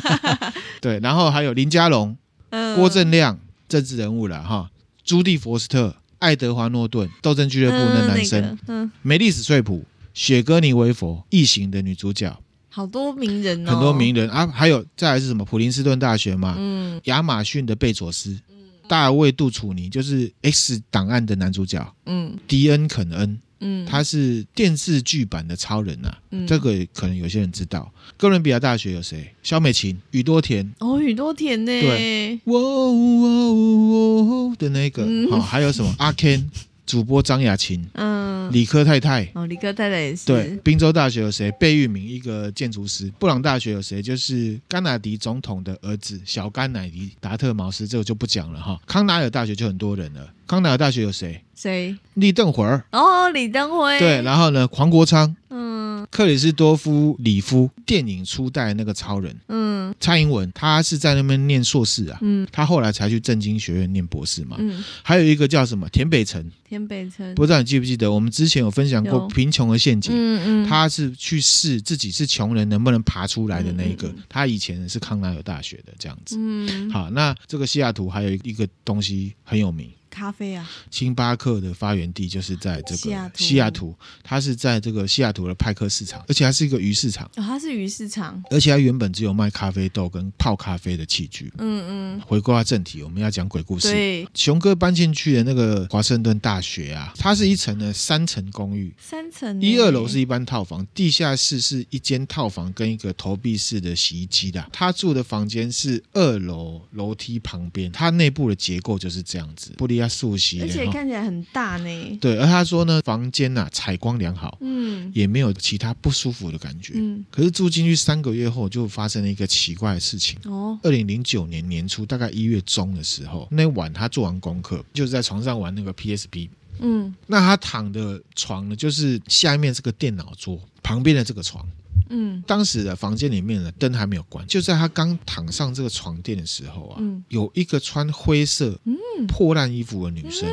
*laughs* 对，然后还有林佳龙、嗯、郭正亮，政治人物了哈，朱蒂佛斯特、爱德华诺顿，斗争俱乐部的男生，嗯，那个、嗯。梅丽史翠普。雪歌尼维佛，异形的女主角，好多名人哦，很多名人啊，还有再来是什么？普林斯顿大学嘛，嗯，亚马逊的贝佐斯，嗯，大尔卫杜楚尼就是 X 档案的男主角，嗯，迪恩肯恩，嗯，他是电视剧版的超人啊，嗯，这个可能有些人知道。哥伦比亚大学有谁？肖美琴、宇多田，哦，宇多田呢？对，哇哇哇的那个，好，嗯，还有什么？阿 Ken。主播张雅琴，嗯，理科太太，哦，理科太太也是。对，宾州大学有谁？贝聿铭，一个建筑师。布朗大学有谁？就是甘乃迪总统的儿子，小甘乃迪达特茅斯，这个就不讲了哈。康奈尔大学就很多人了。康奈尔大学有谁？谁？李登辉。哦，李登辉。对，然后呢，黄国昌，嗯。克里斯多夫里夫电影初代那个超人，嗯蔡英文，他是在那边念硕士啊，嗯他后来才去政经学院念博士嘛。嗯，还有一个叫什么田北辰，田北辰，不知道你记不记得，我们之前有分享过贫穷的陷阱。嗯嗯，他是去试自己是穷人能不能爬出来的那一个。他以前是康奈尔大学的这样子。嗯好，那这个西雅图还有一个东西很有名，咖啡啊，星巴克的发源地就是在这个西雅图。它是在这个西雅图的派克市场，而且它是一个鱼市场，哦，它是鱼市场，而且它原本只有卖咖啡豆跟泡咖啡的器具。嗯嗯，回归到正题，我们要讲鬼故事。对，熊哥搬进去的那个华盛顿大学啊，它是一层的三层公寓，三层，一二楼是一般套房，地下室是一间套房跟一个投币式的洗衣机的。他住的房间是二楼楼梯旁边，它内部的结构就是这样子，不利亚素席而且看起来很大呢，对，而他说呢，房间呐、采光良好，嗯也没有其他不舒服的感觉。嗯，可是住进去三个月后，就发生了一个奇怪的事情。哦，二零零九年年初，大概一月中的时候，那晚他做完功课，就是在床上玩那个 PSP。嗯那他躺的床呢，就是下面这个电脑桌旁边的这个床。嗯。当时的房间里面的，灯还没有关。就在他刚躺上这个床垫的时候啊，嗯。有一个穿灰色、破烂衣服的女生、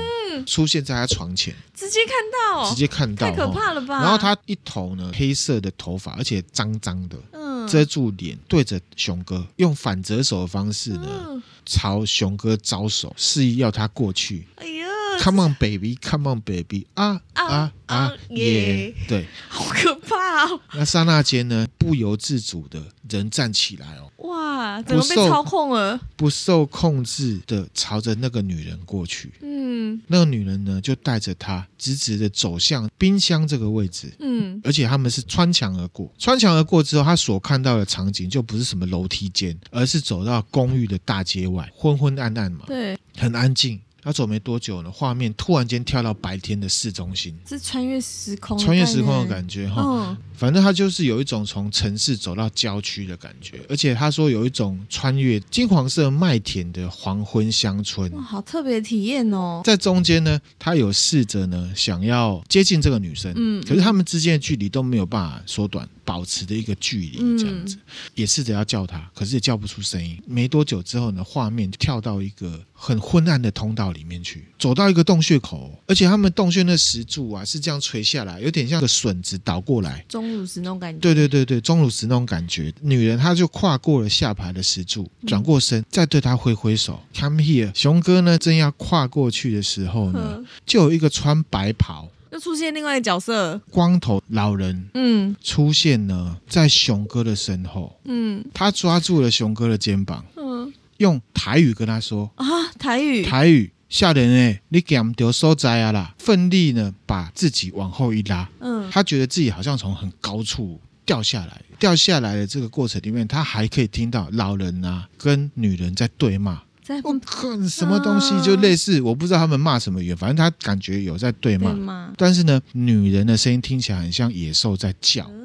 出现在他床前，直接看到，直接看到，太可怕了吧？然后他一头呢黑色的头发，而且脏脏的，嗯。遮住脸，对着熊哥用反折手的方式呢，嗯，朝熊哥招手，示意要他过去。哎呀，Come on, baby, come on, baby，啊啊啊耶耶！对，好可怕哦！那刹那间呢，不由自主的人站起来哦，哇，怎么被操控了？不受控制的朝着那个女人过去。嗯那个女人呢，就带着他直直的走向冰箱这个位置。嗯而且他们是穿墙而过，穿墙而过之后，他所看到的场景就不是什么楼梯间，而是走到公寓的大街外，昏昏暗暗嘛，对，很安静。他走没多久呢，画面突然间跳到白天的市中心，是穿越时空，穿越时空的感觉哈。嗯反正他就是有一种从城市走到郊区的感觉，而且他说有一种穿越金黄色麦田的黄昏乡村。哇，好特别的体验哦。在中间呢，他有试着呢想要接近这个女生，嗯可是他们之间的距离都没有办法缩短，保持的一个距离这样子，也试着要叫他，可是也叫不出声音。没多久之后呢，画面就跳到一个很昏暗的通道里面去，走到一个洞穴口，而且他们洞穴那石柱啊是这样垂下来，有点像个笋子倒过来。钟乳石那种感觉，对对对对，钟乳石那种感觉，女人她就跨过了下排的石柱，转过身，再对他挥挥手，Come here。熊哥呢，正要跨过去的时候呢，嗯，就有一个穿白袍、又出现另外一个角色，光头老人嗯出现呢，在熊哥的身后，嗯他抓住了熊哥的肩膀，嗯用台语跟他说啊，台语，台语。吓人哎，你减掉所在啊啦！奋力呢，把自己往后一拉，嗯他觉得自己好像从很高处掉下来，掉下来的这个过程里面，他还可以听到老人啊跟女人在对骂。在我看什么东西就类似，我不知道他们骂什么语言，反正他感觉有在对骂。但是呢，女人的声音听起来很像野兽在叫。嗯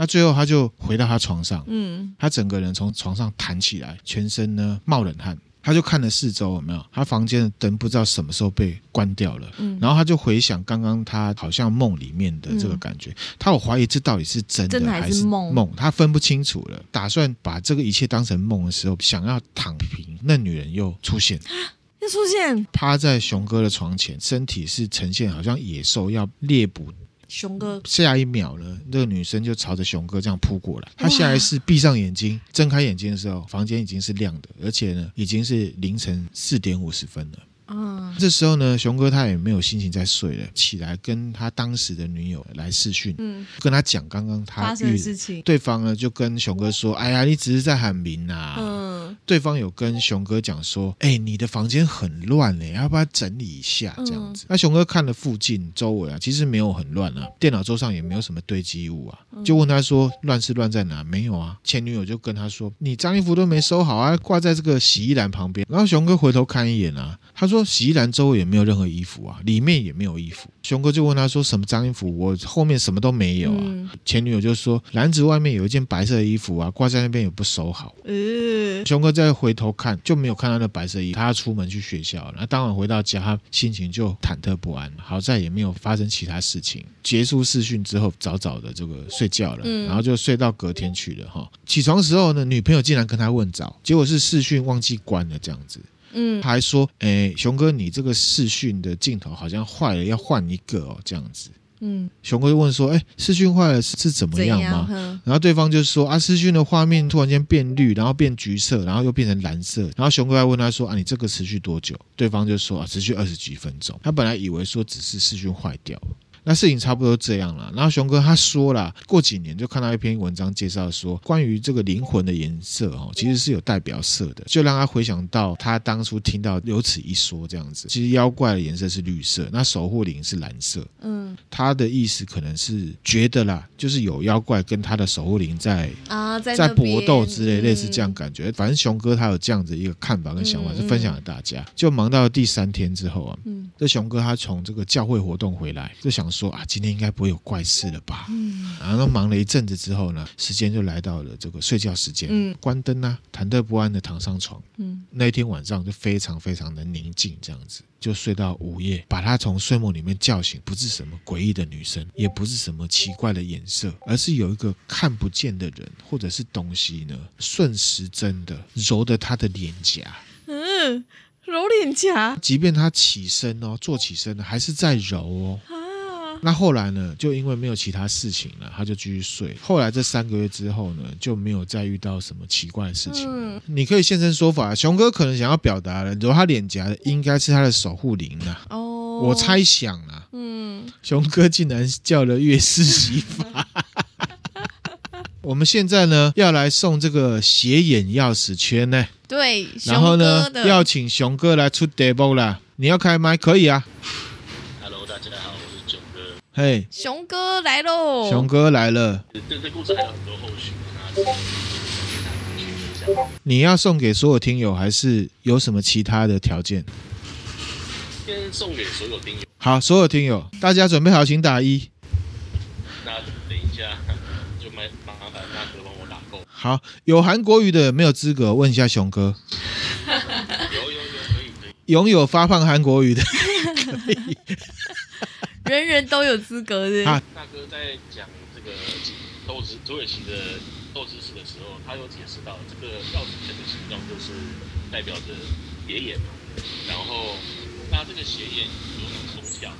那最后他就回到他床上，嗯他整个人从床上弹起来，全身呢冒冷汗。他就看了四周有没有，他房间的灯不知道什么时候被关掉了。嗯，然后他就回想刚刚他好像梦里面的这个感觉，他有怀疑这到底是真的还是梦梦，他分不清楚了。打算把这个一切当成梦的时候，想要躺平，那女人又出现，*gasps* 又出现趴在熊哥的床前，身体是呈现好像野兽要猎捕。熊哥，下一秒呢，那个女生就朝着熊哥这样扑过来。他下一次闭上眼睛，睁开眼睛的时候，房间已经是亮的，而且呢，已经是凌晨四点五十分了。嗯这时候呢，熊哥他也没有心情再睡了，起来跟他当时的女友来视讯，嗯，跟他讲刚刚他发生的事情，对方呢就跟熊哥说：“哎呀，你只是在喊名啊。嗯对方有跟熊哥讲说：“哎，你的房间很乱呢，要不要整理一下？”这样子。那熊哥看了附近周围啊，其实没有很乱啊，电脑桌上也没有什么堆积物啊，就问他说：“乱是乱在哪？”没有啊。前女友就跟他说：“你脏衣服都没收好啊，挂在这个洗衣篮旁边。”然后熊哥回头看一眼啊，他说：“洗衣篮周围也没有任何衣服啊，里面也没有衣服。”熊哥就问他说：“什么脏衣服？我后面什么都没有啊。嗯前女友就说：“篮子外面有一件白色的衣服啊，挂在那边也不收好。”嗯，熊哥再回头看，就没有看到那白色衣服。他要出门去学校了。那当晚回到家，他心情就忐忑不安。好在也没有发生其他事情。结束视讯之后，早早的这个睡觉了，然后就睡到隔天去了哈。起床时候呢，女朋友竟然跟他问早，结果是视讯忘记关了这样子。嗯，还说，哎，熊哥，你这个视讯的镜头好像坏了，要换一个哦，这样子。嗯，熊哥就问说，哎，视讯坏了是是怎么样吗？然后对方就说，啊，视讯的画面突然间变绿，然后变橘色，然后又变成蓝色。然后熊哥还问他说，啊，你这个持续多久？对方就说，啊，持续二十几分钟。他本来以为说只是视讯坏掉了。那事情差不多这样了，然后熊哥他说了，过几年就看到一篇文章介绍说，关于这个灵魂的颜色哦，其实是有代表色的，就让他回想到他当初听到有此一说这样子。其实妖怪的颜色是绿色，那守护灵是蓝色。嗯，他的意思可能是觉得啦，就是有妖怪跟他的守护灵在啊，在搏斗之类，类似这样感觉。反正熊哥他有这样子一个看法跟想法，是分享给大家。就忙到第三天之后啊，嗯，这熊哥他从这个教会活动回来，就想说。啊，今天应该不会有怪事了吧？嗯，然后忙了一阵子之后呢，时间就来到了这个睡觉时间。嗯，关灯啊，忐忑不安的躺上床。嗯，那一天晚上就非常非常的宁静，这样子就睡到午夜，把他从睡梦里面叫醒，不是什么诡异的女生，也不是什么奇怪的颜色，而是有一个看不见的人或者是东西呢，顺时针的揉着他的脸颊。嗯。揉脸颊，即便他起身哦，坐起身了，还是在揉哦。啊，那后来呢？就因为没有其他事情了，他就继续睡。后来这三个月之后呢，就没有再遇到什么奇怪的事情。嗯，你可以现身说法。熊哥可能想要表达的，揉他脸颊的应该是他的守护灵啊。哦，我猜想啊。嗯，熊哥竟然叫了月式洗发。*laughs* 我们现在呢，要来送这个斜眼钥匙圈呢。对，然后呢，要请熊哥来出 demo 啦。你要开麦可以啊。Hello，大家好，我是熊哥。嘿，熊哥来喽！熊哥来了。这这故事还有很多后续，你要送给所有听友，还是有什么其他的条件？先送给所有听友。好，所有听友，大家准备好，请打一。那等一下就麻麻烦大哥帮我打够好，有韩国语的没有资格，问一下熊哥。*laughs* 有有有，可以可以。拥有发胖韩国语的 *laughs* 可以。人人都有资格的。大哥在讲这个豆知土耳其的豆知识的时候，他有解释到这个钥匙圈的形状就是代表着斜眼，然后那这个邪眼有两种角，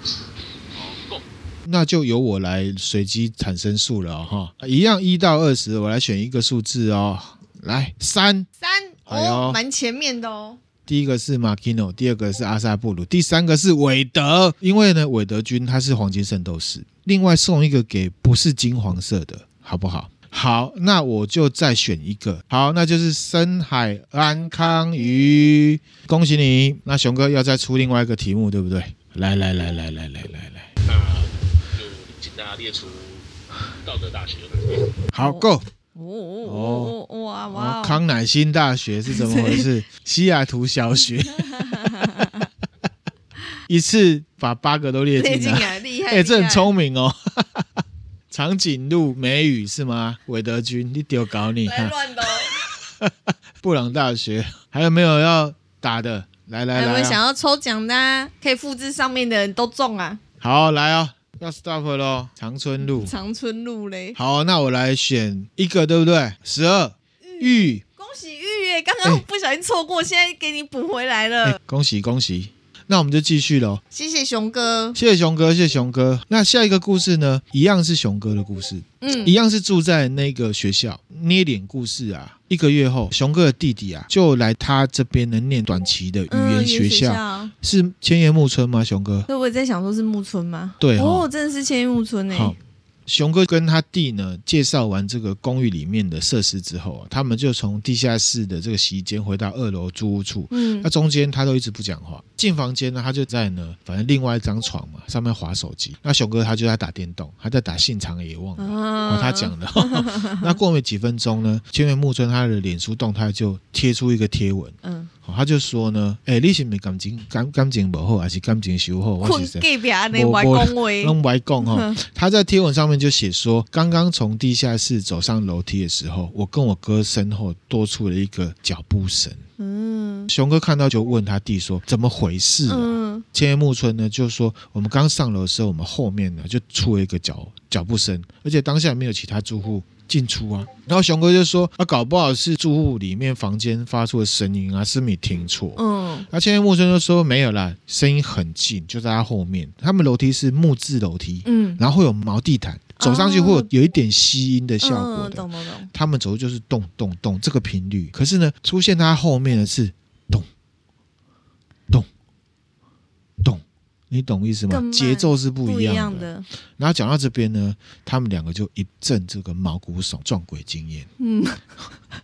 好够。那就由我来随机产生数了哈、哦，一样一到二十，我来选一个数字哦。来三三，哦，蛮前面的哦。第一个是马基诺，第二个是阿萨布鲁，第三个是韦德。因为呢，韦德君他是黄金圣斗士。另外送一个给不是金黄色的，好不好？好，那我就再选一个。好，那就是深海安康鱼。恭喜你。那熊哥要再出另外一个题目，对不对？来来来来来来来来。那就请大家列出道德大学。好，Go。哦哦哇哇！康乃馨大学是怎么回事？*laughs* 西雅图小学。*laughs* 一次把八个都列进来，厉害！哎，这很聪明哦。*laughs* 长颈鹿美语是吗？韦德君，你丢搞你看。乱的。布朗大学还有没有要打的？来来来，有没有想要抽奖的？可以复制上面的人都中啊！好，来哦。要 stop 喽，长春路。*laughs* 长春路嘞。好，那我来选一个，对不对？十二玉。恭喜玉耶！刚刚不小心错过，现在给你补回来了。恭喜恭喜！那我们就继续喽。谢谢熊哥，谢谢熊哥，谢谢熊哥。那下一个故事呢？一样是熊哥的故事。嗯，一样是住在那个学校。捏脸故事啊。一个月后，熊哥的弟弟啊，就来他这边能念短期的语言学校，嗯、学校是千叶木村吗？熊哥，那我也在想说，是木村吗？对哦，哦，真的是千叶木村哎。熊哥跟他弟呢介绍完这个公寓里面的设施之后啊，他们就从地下室的这个洗衣间回到二楼租屋处。嗯，那中间他都一直不讲话。进房间呢，他就在呢，反正另外一张床嘛，上面划手机。那熊哥他就在打电动，他在打信长野望。啊、哦，他讲的。*laughs* 那过没几分钟呢，千叶木村他的脸书动态就贴出一个贴文。嗯。他就说呢，哎、欸，你是不是感情感感情不好，还是感情修好？我是谁？我外公，弄外公哈。*laughs* 他在贴文上面面就写说，刚刚从地下室走上楼梯的时候，我跟我哥身后多出了一个脚步声。嗯，熊哥看到就问他弟说：“怎么回事啊？”嗯，千叶木村呢就说：“我们刚上楼的时候，我们后面呢就出了一个脚脚步声，而且当下没有其他住户。”进出啊，然后熊哥就说：“啊，搞不好是住户里面房间发出的声音啊，是没听错。”嗯，那千叶木村就说：“没有啦，声音很近，就在他后面。他们楼梯是木质楼梯，嗯，然后会有毛地毯，走上去会有有一点吸音的效果的。懂懂懂。他们走的就是咚咚咚这个频率，可是呢，出现他后面的是咚咚咚。”你懂意思吗？节奏是不一样的。然后讲到这边呢，他们两个就一阵这个毛骨悚撞鬼经验，嗯，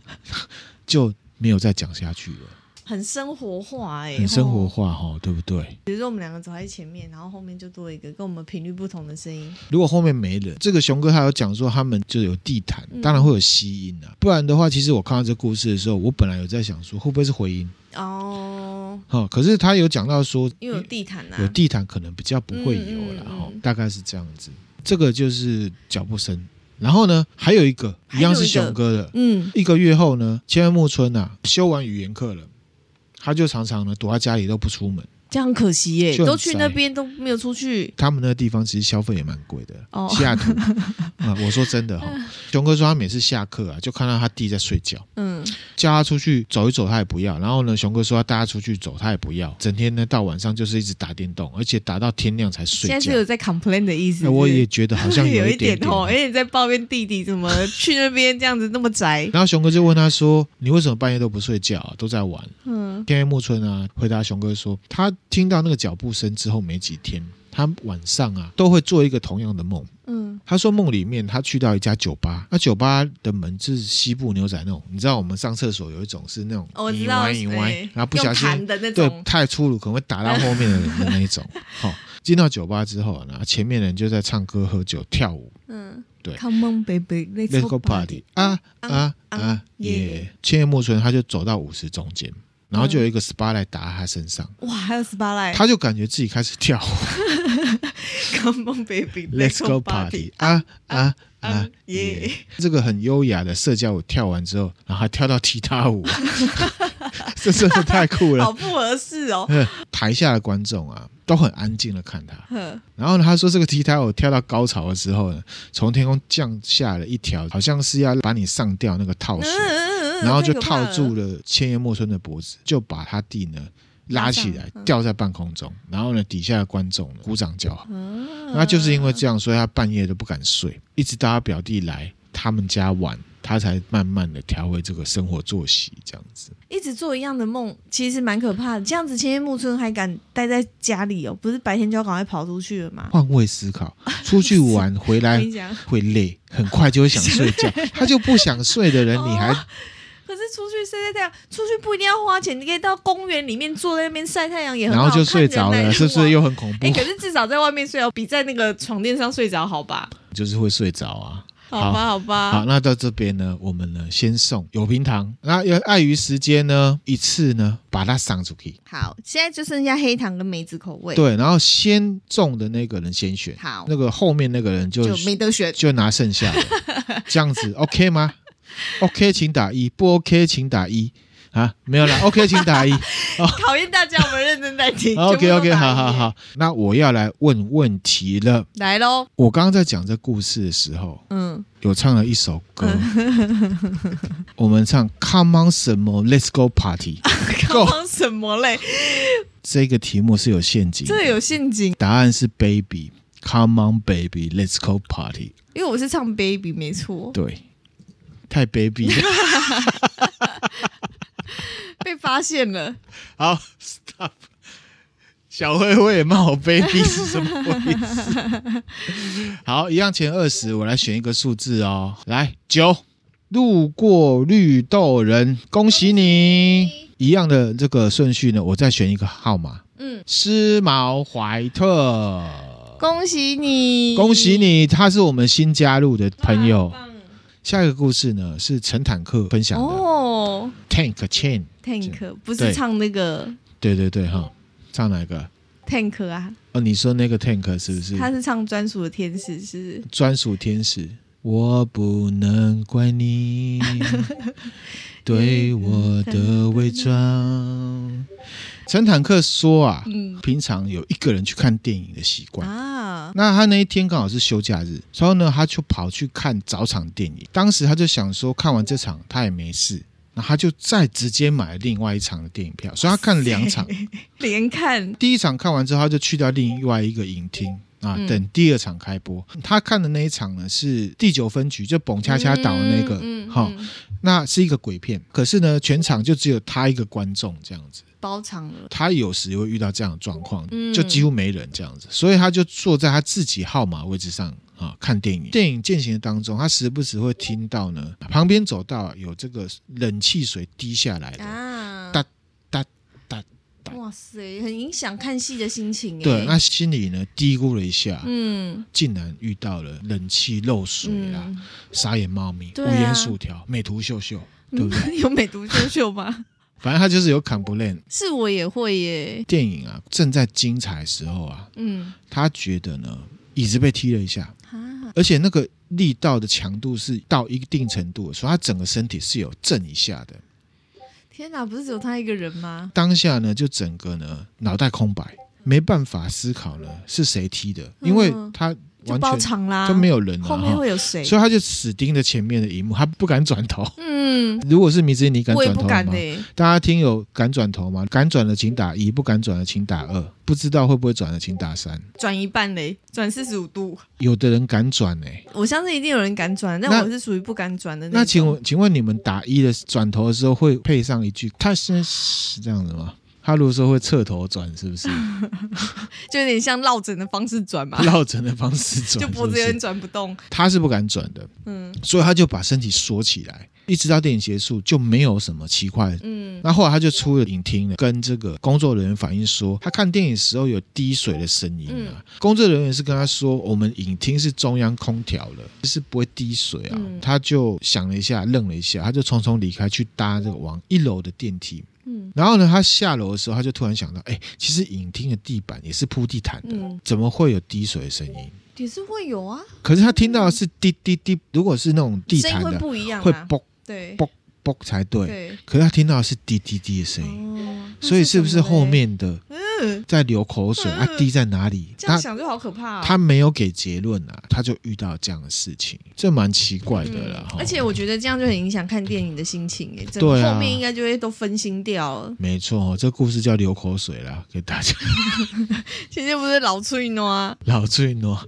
*laughs* 就没有再讲下去了。很生活化哎、欸，很生活化哈，对不对？比如说我们两个走在前面，然后后面就多一个跟我们频率不同的声音。如果后面没人，这个熊哥他有讲说他们就有地毯，当然会有吸音啊。不然的话，其实我看到这故事的时候，我本来有在想说会不会是回音哦。哦，可是他有讲到说，因为有地毯啊，有地毯可能比较不会有了哈，大概是这样子。这个就是脚步声，然后呢，还有一个一样是熊哥的，嗯，一个月后呢，千叶木村啊修完语言课了，他就常常呢躲在家里都不出门。这样很可惜耶，都去那边都没有出去。他们那个地方其实消费也蛮贵的。哦，西雅图啊，我说真的哈，熊哥说他每次下课啊，就看到他弟在睡觉，嗯，叫他出去走一走，他也不要。然后呢，熊哥说他带他出去走，他也不要。整天呢到晚上就是一直打电动，而且打到天亮才睡觉。现在是有在 complain 的意思。我也觉得好像有一点 *laughs* 哦，有点在抱怨弟弟怎么去那边这样子那么宅。然后熊哥就问他说：“你为什么半夜都不睡觉啊？都在玩？”嗯，天黑木村啊回答熊哥说：“他听到那个脚步。”声之后没几天，他晚上啊都会做一个同样的梦。嗯，他说梦里面他去到一家酒吧，那酒吧的门就是西部牛仔那种，你知道我们上厕所有一种是那种一弯一弯，然后不小心对太粗鲁可能会打到后面的人的那一种。好、*laughs* 哦，进到酒吧之后，然后前面的人就在唱歌、喝酒、跳舞。嗯，对，Come on baby，Let's go party 啊啊啊耶！千叶木村他就走到舞池中间。然后就有一个 spotlight 打在他身上，哇，还有 spotlight，他就感觉自己开始跳。舞，*laughs* Come on baby，Let's *laughs* go party，啊啊啊耶！这个很优雅的社交舞跳完之后，然后还跳到踢踏舞，*laughs* 这真是太酷了，好不合适哦。台下的观众啊，都很安静的看他。然后呢，他说这个踢踏舞跳到高潮的时候呢，从天空降下了一条，好像是要把你上吊那个套索。然后就套住了千叶木村的脖子，就把他弟呢拉起来，吊在半空中。然后呢，底下的观众鼓掌叫好。那就是因为这样，所以他半夜都不敢睡，一直到他表弟来他们家玩，他才慢慢的调回这个生活作息。这样子，一直做一样的梦，其实蛮可怕的。这样子，千叶木村还敢待在家里哦？不是白天就要赶快跑出去了吗？换位思考，出去玩回来 *laughs* 会累，很快就会想睡觉。他就不想睡的人，你还？可是出去晒晒太阳，出去不一定要花钱，你可以到公园里面坐在那边晒太阳也很好。然后就睡着了，是不是又很恐怖？*laughs* 哎、欸，可是至少在外面睡，要比在那个床垫上睡着好吧？就是会睡着啊。好吧，好吧。好，那到这边呢，我们呢先送有平糖。那要碍于时间呢，一次呢把它赏出去。好，现在就剩下黑糖跟梅子口味。对，然后先中的那个人先选。好，那个后面那个人就就没得选，就拿剩下的。这样子 OK 吗？OK，请打一；不 OK，请打一。啊，没有了。OK，请打一。*laughs* 哦、讨厌大家，我们认真在听。OK，OK，*laughs* 好好好。那我要来问问题了。来喽！我刚刚在讲这故事的时候，嗯，有唱了一首歌。嗯、*laughs* 我们唱 Come on 什么？Let's go party！Come on 什么嘞？这个题目是有陷阱。这有陷阱。答案是 Baby。Come on baby，Let's go party。因为我是唱 Baby，没错。对。太卑鄙了，被发现了。好，Stop。小灰灰也骂我卑鄙是什么意思？好，一样前二十，我来选一个数字哦。来九，路过绿豆人，恭喜你。一样的这个顺序呢，我再选一个号码。嗯，施毛怀特，恭喜你，恭喜你，他是我们新加入的朋友。下一个故事呢是陈坦克分享的。哦，Tank Chain Tank 不是唱那个，对。对对哈，唱哪个？Tank 啊。哦，你说那个 Tank 是不是？他是唱专属的天使，是专属天使。我不能怪你。*laughs* 对我的伪装。陈坦克说啊，嗯，平常有一个人去看电影的习惯啊。那他那一天刚好是休假日，然后呢，他就跑去看早场电影。当时他就想说，看完这场他也没事，那他就再直接买另外一场的电影票，所以他看两场，*laughs* 连看。第一场看完之后，他就去到另外一个影厅啊，等第二场开播。他看的那一场呢是第九分局，就蹦恰恰岛的那个，好，那是一个鬼片，可是呢，全场就只有他一个观众这样子。包场了，他有时会遇到这样的状况，就几乎没人这样子，所以他就坐在他自己号码位置上啊看电影。电影进行的当中，他时不时会听到呢，旁边走道有这个冷气水滴下来的啊，哒哒哒哒，哇塞，很影响看戏的心情。对，那心里呢嘀咕了一下，嗯，竟然遇到了冷气漏水啦，傻眼猫咪，五颜薯条，美图秀秀，对不对？*laughs* 有美图秀秀吗？反正他就是有 complain，是我也会耶。电影啊，正在精彩的时候啊，嗯，他觉得呢，椅子被踢了一下，啊，而且那个力道的强度是到一定程度，所以他整个身体是有震一下的。天哪，不是只有他一个人吗？当下呢，就整个呢脑袋空白，没办法思考呢是谁踢的，因为他。就包场啦，就没有人了，后面会有谁？所以他就死盯着前面的荧幕，他不敢转头。嗯，如果是迷之音，你敢转头吗？欸。大家听有敢转头吗？敢转的请打一，不敢转的请打二。不知道会不会转的请打三。转一半嘞，转四十五度。有的人敢转呢，我相信一定有人敢转，但我是属于不敢转的那。那请问，请问你们打一的转头的时候会配上一句“他是这样子吗？”他如果说会侧头转，是不是？*laughs* 就有点像落枕的方式转嘛？落枕的方式转，*laughs* 就脖子有点转不动。他是不敢转的，嗯，所以他就把身体缩起来，一直到电影结束就没有什么奇怪。嗯，那后来他就出了影厅了，跟这个工作人员反映说，他看电影的时候有滴水的声音啊。嗯、工作人员是跟他说，我们影厅是中央空调了，是不会滴水啊。嗯、他就想了一下，愣了一下，他就匆匆离开去搭这个往一楼的电梯。嗯，然后呢，他下楼的时候，他就突然想到，哎，其实影厅的地板也是铺地毯的，嗯、怎么会有滴水的声音？也是会有啊。可是他听到的是滴滴滴，如果是那种地毯的，会不一样、啊，会啵，对，啵啵才对。对，可是他听到的是滴滴滴的声音，哦、所以是不是后面的？在流口水，啊滴在哪里？这样想就好可怕。他没有给结论啊，他就遇到这样的事情，这蛮奇怪的了。而且我觉得这样就很影响看电影的心情哎，对，后面应该就会都分心掉了。没错，这故事叫流口水了，给大家。*laughs* 今天不是老翠诺啊，*laughs* 老翠诺啊。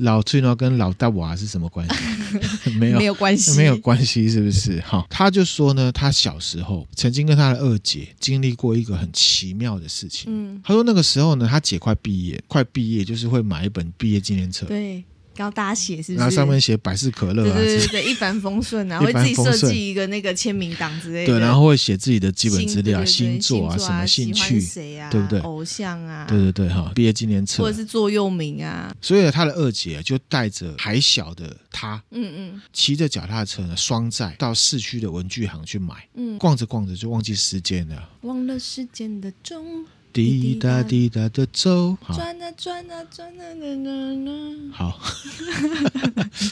老崔呢跟老大娃是什么关系？*laughs* 没有，没有关系，没有关系，是不是？哈，他就说呢，他小时候曾经跟他的二姐经历过一个很奇妙的事情。嗯，他说那个时候呢，他姐快毕业，快毕业就是会买一本毕业纪念册。对。要大家写是不是？然后上面写百事可乐啊，对对对，一帆风顺啊，*laughs* 会自己设计一个那个签名档之类的。对，然后会写自己的基本资料，星座啊，什么兴趣，谁啊，对不对？偶像啊，对对对哈，毕业纪念册或者是座右铭啊。所以他的二姐就带着还小的他，嗯嗯，骑着脚踏车呢，双载到市区的文具行去买，嗯，逛着逛着就忘记时间了，忘了时间的钟。滴答滴答的走，好，转啊转啊转啊，好，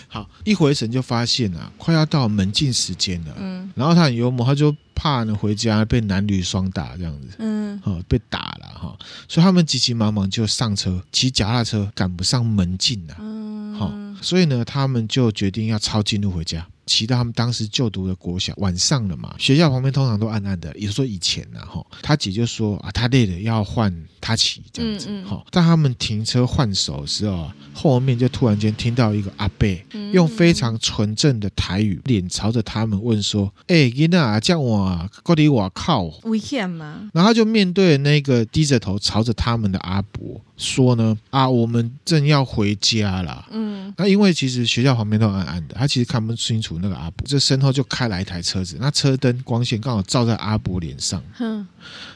好，一回神就发现啊，快要到门禁时间了，嗯，然后他很幽默，他就怕呢回家被男女双打这样子，嗯，哦，被打了哈，所以他们急急忙忙就上车，骑脚踏车赶不上门禁了，嗯，好，所以呢，他们就决定要抄近路回家。骑到他们当时就读的国小，晚上了嘛，学校旁边通常都暗暗的。也就是说以前呢，哈，他姐就说啊，他累了要换他骑这样子，哈。在他们停车换手的时候，后面就突然间听到一个阿伯用非常纯正的台语，脸朝着他们问说：“哎，囡仔，叫我过来我靠，危险吗？”然后他就面对那个低着头朝着他们的阿伯。说呢啊，我们正要回家了。嗯，那因为其实学校旁边都暗暗的，他其实看不清楚那个阿伯。这身后就开来一台车子，那车灯光线刚好照在阿伯脸上。哼，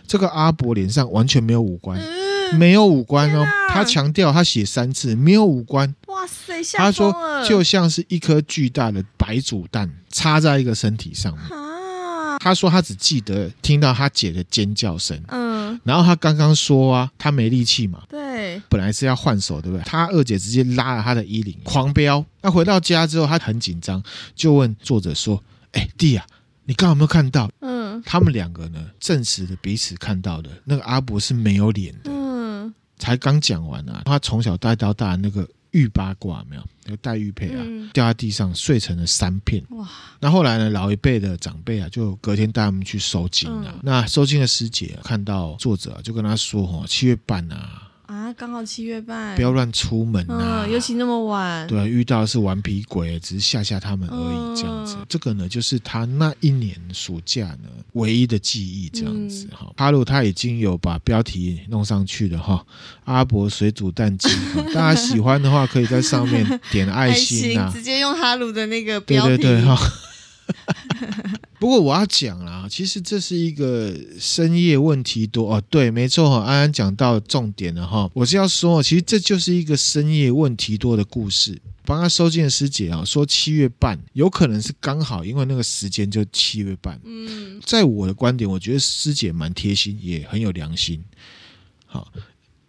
这个阿伯脸上完全没有五官，嗯、没有五官哦。啊、他强调，他写三次没有五官。哇塞。他说就像是一颗巨大的白煮蛋插在一个身体上面。啊、他说他只记得听到他姐的尖叫声。嗯。然后他刚刚说啊，他没力气嘛，对，本来是要换手，对不对？他二姐直接拉了他的衣领，狂飙。那回到家之后，他很紧张，就问作者说：“哎，弟啊，你刚刚有没有看到？嗯，他们两个呢，证实了彼此看到的那个阿伯是没有脸的。嗯，才刚讲完啊，他从小带到大那个。”玉八卦没有，那个黛玉佩啊，嗯、掉在地上碎成了三片。哇！那后来呢，老一辈的长辈啊，就隔天带他们去收金啊。嗯、那收金的师姐、啊、看到作者、啊，就跟他说：“哦，七月半啊。”啊，刚好七月半，不要乱出门呐、啊嗯，尤其那么晚。对，遇到的是顽皮鬼，只是吓吓他们而已，这样子。嗯、这个呢，就是他那一年暑假呢唯一的记忆，这样子哈。哈鲁、嗯、他已经有把标题弄上去了哈，阿伯水煮蛋鸡，*laughs* 大家喜欢的话可以在上面点爱心啊，直接用哈鲁的那个标题。对对对哈。*laughs* *laughs* 不过我要讲啦，其实这是一个深夜问题多哦。对，没错哈，安安讲到重点了哈。我是要说，其实这就是一个深夜问题多的故事。帮他收件的师姐啊，说七月半有可能是刚好，因为那个时间就七月半。嗯，在我的观点，我觉得师姐蛮贴心，也很有良心。好。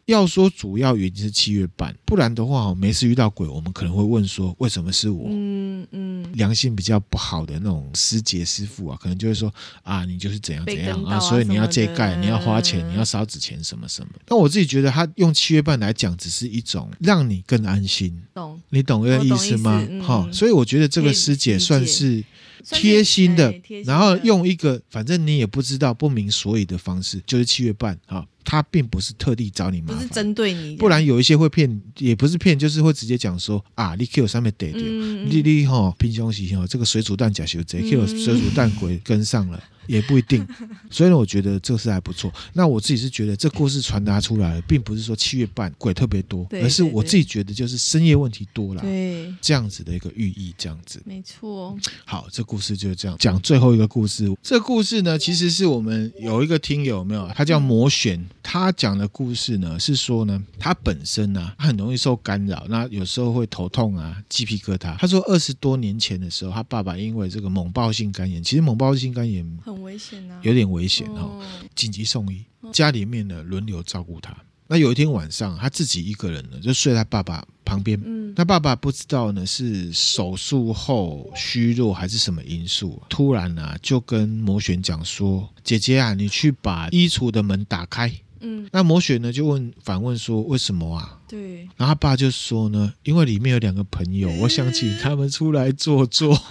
要说主要原因是七月半，不然的话，没事遇到鬼，我们可能会问说为什么是我？嗯嗯，良心比较不好的那种师姐师傅啊，可能就会说啊，你就是怎样怎样啊，啊，所以你要借盖，你要花钱，你要烧纸钱什么什么。但我自己觉得，他用七月半来讲，只是一种让你更安心。懂？你懂这个意思吗？好，嗯，所以我觉得这个师姐算是贴心的，然后用一个反正你也不知道不明所以的方式，就是七月半啊。他并不是特地找你麻烦，不是针对你，不然有一些会骗，也不是骗，就是会直接讲说啊，你 Q 上面得掉，你你哈平胸型哈，这个水煮蛋假修贼 Q 水煮蛋鬼跟上了。也不一定，所以呢，我觉得这个是还不错。那我自己是觉得这故事传达出来了，并不是说七月半鬼特别多，而是我自己觉得就是深夜问题多了，对，这样子的一个寓意，这样子。没错。好，这故事就是这样讲。最后一个故事，这故事呢，其实是我们有一个听友没有，他叫魔选，他讲的故事呢是说呢，他本身呢很容易受干扰，那有时候会头痛啊，鸡皮疙瘩。他说二十多年前的时候，他爸爸因为这个猛暴性肝炎，其实猛暴性肝炎。很危险啊，有点危险哦，紧急送医，家里面呢轮流照顾他。那有一天晚上，他自己一个人呢，就睡在爸爸旁边。嗯，他爸爸不知道呢是手术后虚弱还是什么因素，突然呢就跟魔玄讲说：“姐姐啊，你去把衣橱的门打开。”嗯，那魔玄呢就问反问说：“为什么啊？”对，然后他爸就说呢：“因为里面有两个朋友，我想请他们出来坐坐。*laughs* ”好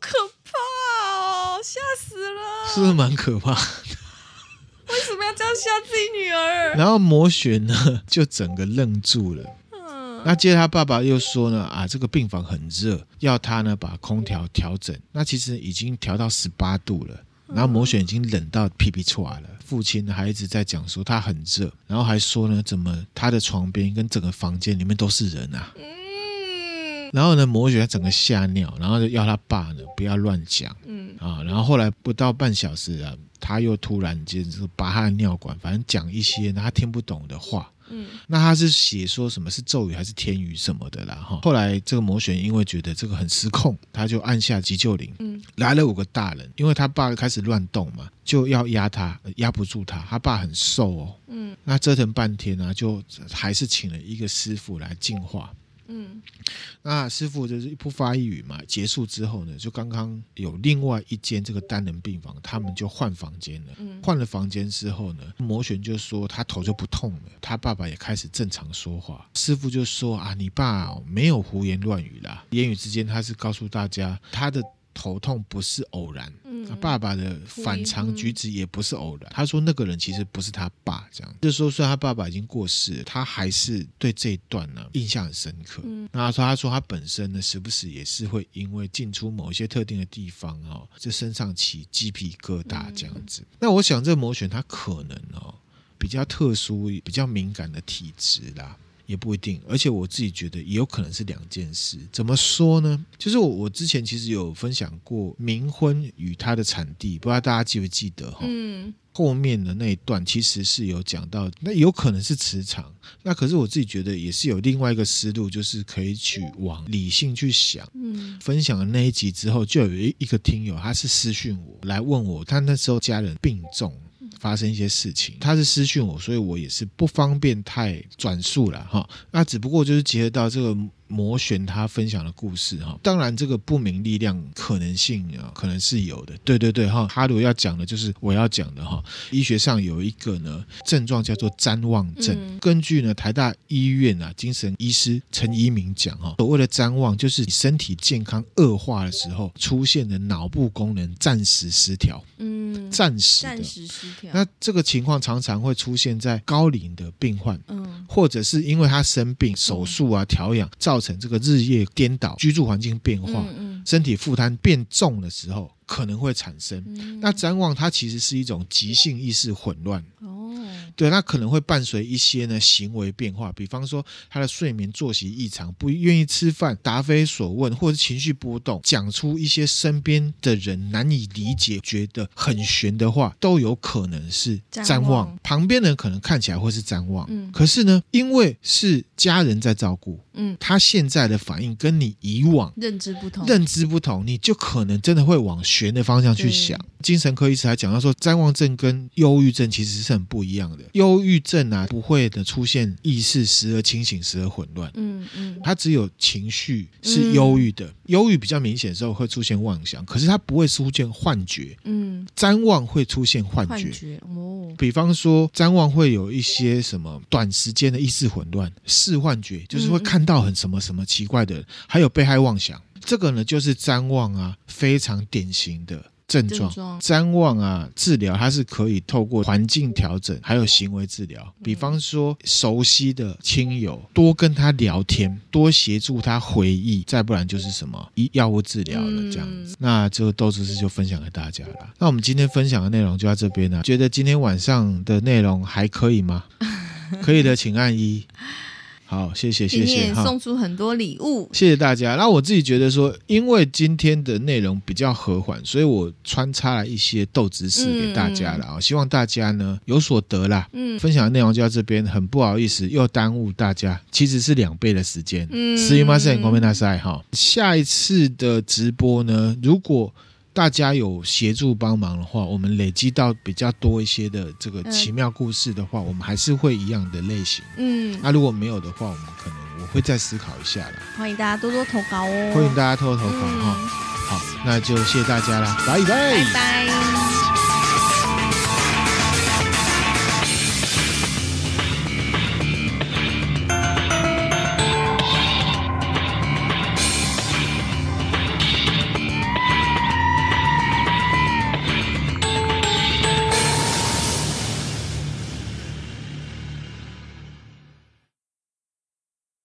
可。是不是蛮可怕的？为什么要这样吓自己女儿？然后魔玄呢，就整个愣住了。嗯，那接着他爸爸又说呢，啊，这个病房很热，要他呢把空调调整。那其实已经调到十八度了，然后魔玄已经冷到屁屁出来了。父亲还一直在讲说他很热，然后还说呢，怎么他的床边跟整个房间里面都是人啊？然后呢，魔玄整个吓尿，然后就要他爸呢不要乱讲，嗯。啊，然后后来不到半小时啊，他又突然间就拔他的尿管，反正讲一些他听不懂的话，嗯，那他是写说什么是咒语还是天语什么的啦哈。后来这个魔玄因为觉得这个很失控，他就按下急救铃，嗯，来了五个大人，因为他爸开始乱动嘛，就要压他，压不住他，他爸很瘦哦，嗯，那折腾半天呢，就还是请了一个师傅来净化。嗯，那师傅就是一不发一语嘛。结束之后呢，就刚刚有另外一间这个单人病房，他们就换房间了。嗯，换了房间之后呢，魔玄就说他头就不痛了，他爸爸也开始正常说话。师傅就说啊，你爸没有胡言乱语啦，言语之间他是告诉大家他的。头痛不是偶然，嗯，爸爸的反常举止也不是偶然。他说那个人其实不是他爸，这样就是说，虽然他爸爸已经过世了，他还是对这一段呢印象很深刻。嗯，那他说他说他本身呢，时不时也是会因为进出某一些特定的地方哦，这身上起鸡皮疙瘩这样子。那我想这魔玄他可能哦比较特殊、比较敏感的体质啦。也不一定，而且我自己觉得也有可能是两件事。怎么说呢？就是我我之前其实有分享过冥婚与它的产地，不知道大家记不记得哈？嗯，后面的那一段其实是有讲到，那有可能是磁场。那可是我自己觉得也是有另外一个思路，就是可以去往理性去想。嗯，分享了那一集之后，就有一一个听友，他是私讯我来问我，他那时候家人病重。发生一些事情，他是私讯我，所以我也是不方便太转述了哈。那只不过就是结合到这个。摩旋他分享的故事哈，当然这个不明力量可能性啊，可能是有的。对对对哈，哈鲁要讲的就是我要讲的哈。医学上有一个呢症状叫做譫妄症，嗯、根据呢台大医院啊精神医师陈一鸣讲哈，所谓的譫妄就是你身体健康恶化的时候出现的脑部功能暂时失调，嗯，暂时暂时失调。那这个情况常常会出现在高龄的病患，嗯，或者是因为他生病手术啊调养造。造成这个日夜颠倒、居住环境变化、身体负担变重的时候，可能会产生。嗯、那譫妄它其实是一种急性意识混乱。哦，对，那可能会伴随一些呢行为变化，比方说他的睡眠作息异常，不愿意吃饭，答非所问，或者情绪波动，讲出一些身边的人难以理解、觉得很悬的话，都有可能是譫妄。妄旁边人可能看起来会是譫妄，嗯、可是呢，因为是家人在照顾。嗯，他现在的反应跟你以往认知不同，认知不同，你就可能真的会往玄的方向去想。精神科医师还讲到说，谵妄症跟忧郁症其实是很不一样的。忧郁症啊，不会的出现意识时而清醒，时而混乱。嗯嗯，他只有情绪是忧郁的，忧郁、嗯、比较明显的时候会出现妄想，可是他不会出现幻觉。嗯，谵妄会出现幻觉。幻觉哦，比方说谵妄会有一些什么短时间的意识混乱、视幻觉，就是会看。到很什么什么奇怪的，还有被害妄想，这个呢就是瞻望啊，非常典型的症状。瞻望啊，治疗它是可以透过环境调整，还有行为治疗。比方说，熟悉的亲友多跟他聊天，多协助他回忆，再不然就是什么医药物治疗了这样子。那这个豆知识就分享给大家了。那我们今天分享的内容就到这边了。觉得今天晚上的内容还可以吗？*laughs* 可以的，请按一。好，谢谢谢谢。今天也送出很多礼物，谢谢大家。那我自己觉得说，因为今天的内容比较和缓，所以我穿插了一些豆知识给大家了啊，嗯、希望大家呢有所得啦。嗯，分享的内容就到这边，很不好意思又耽误大家，其实是两倍的时间。嗯，すいません、ごめんなさい哈。下一次的直播呢，如果 大家有协助帮忙的话，我们累积到比较多一些的这个奇妙故事的话，嗯、我们还是会一样的类型。嗯，那如果没有的话，我们可能我会再思考一下啦。欢迎大家多多投稿哦！欢迎大家多多投稿哈。嗯、好，那就谢谢大家啦，拜拜。拜拜。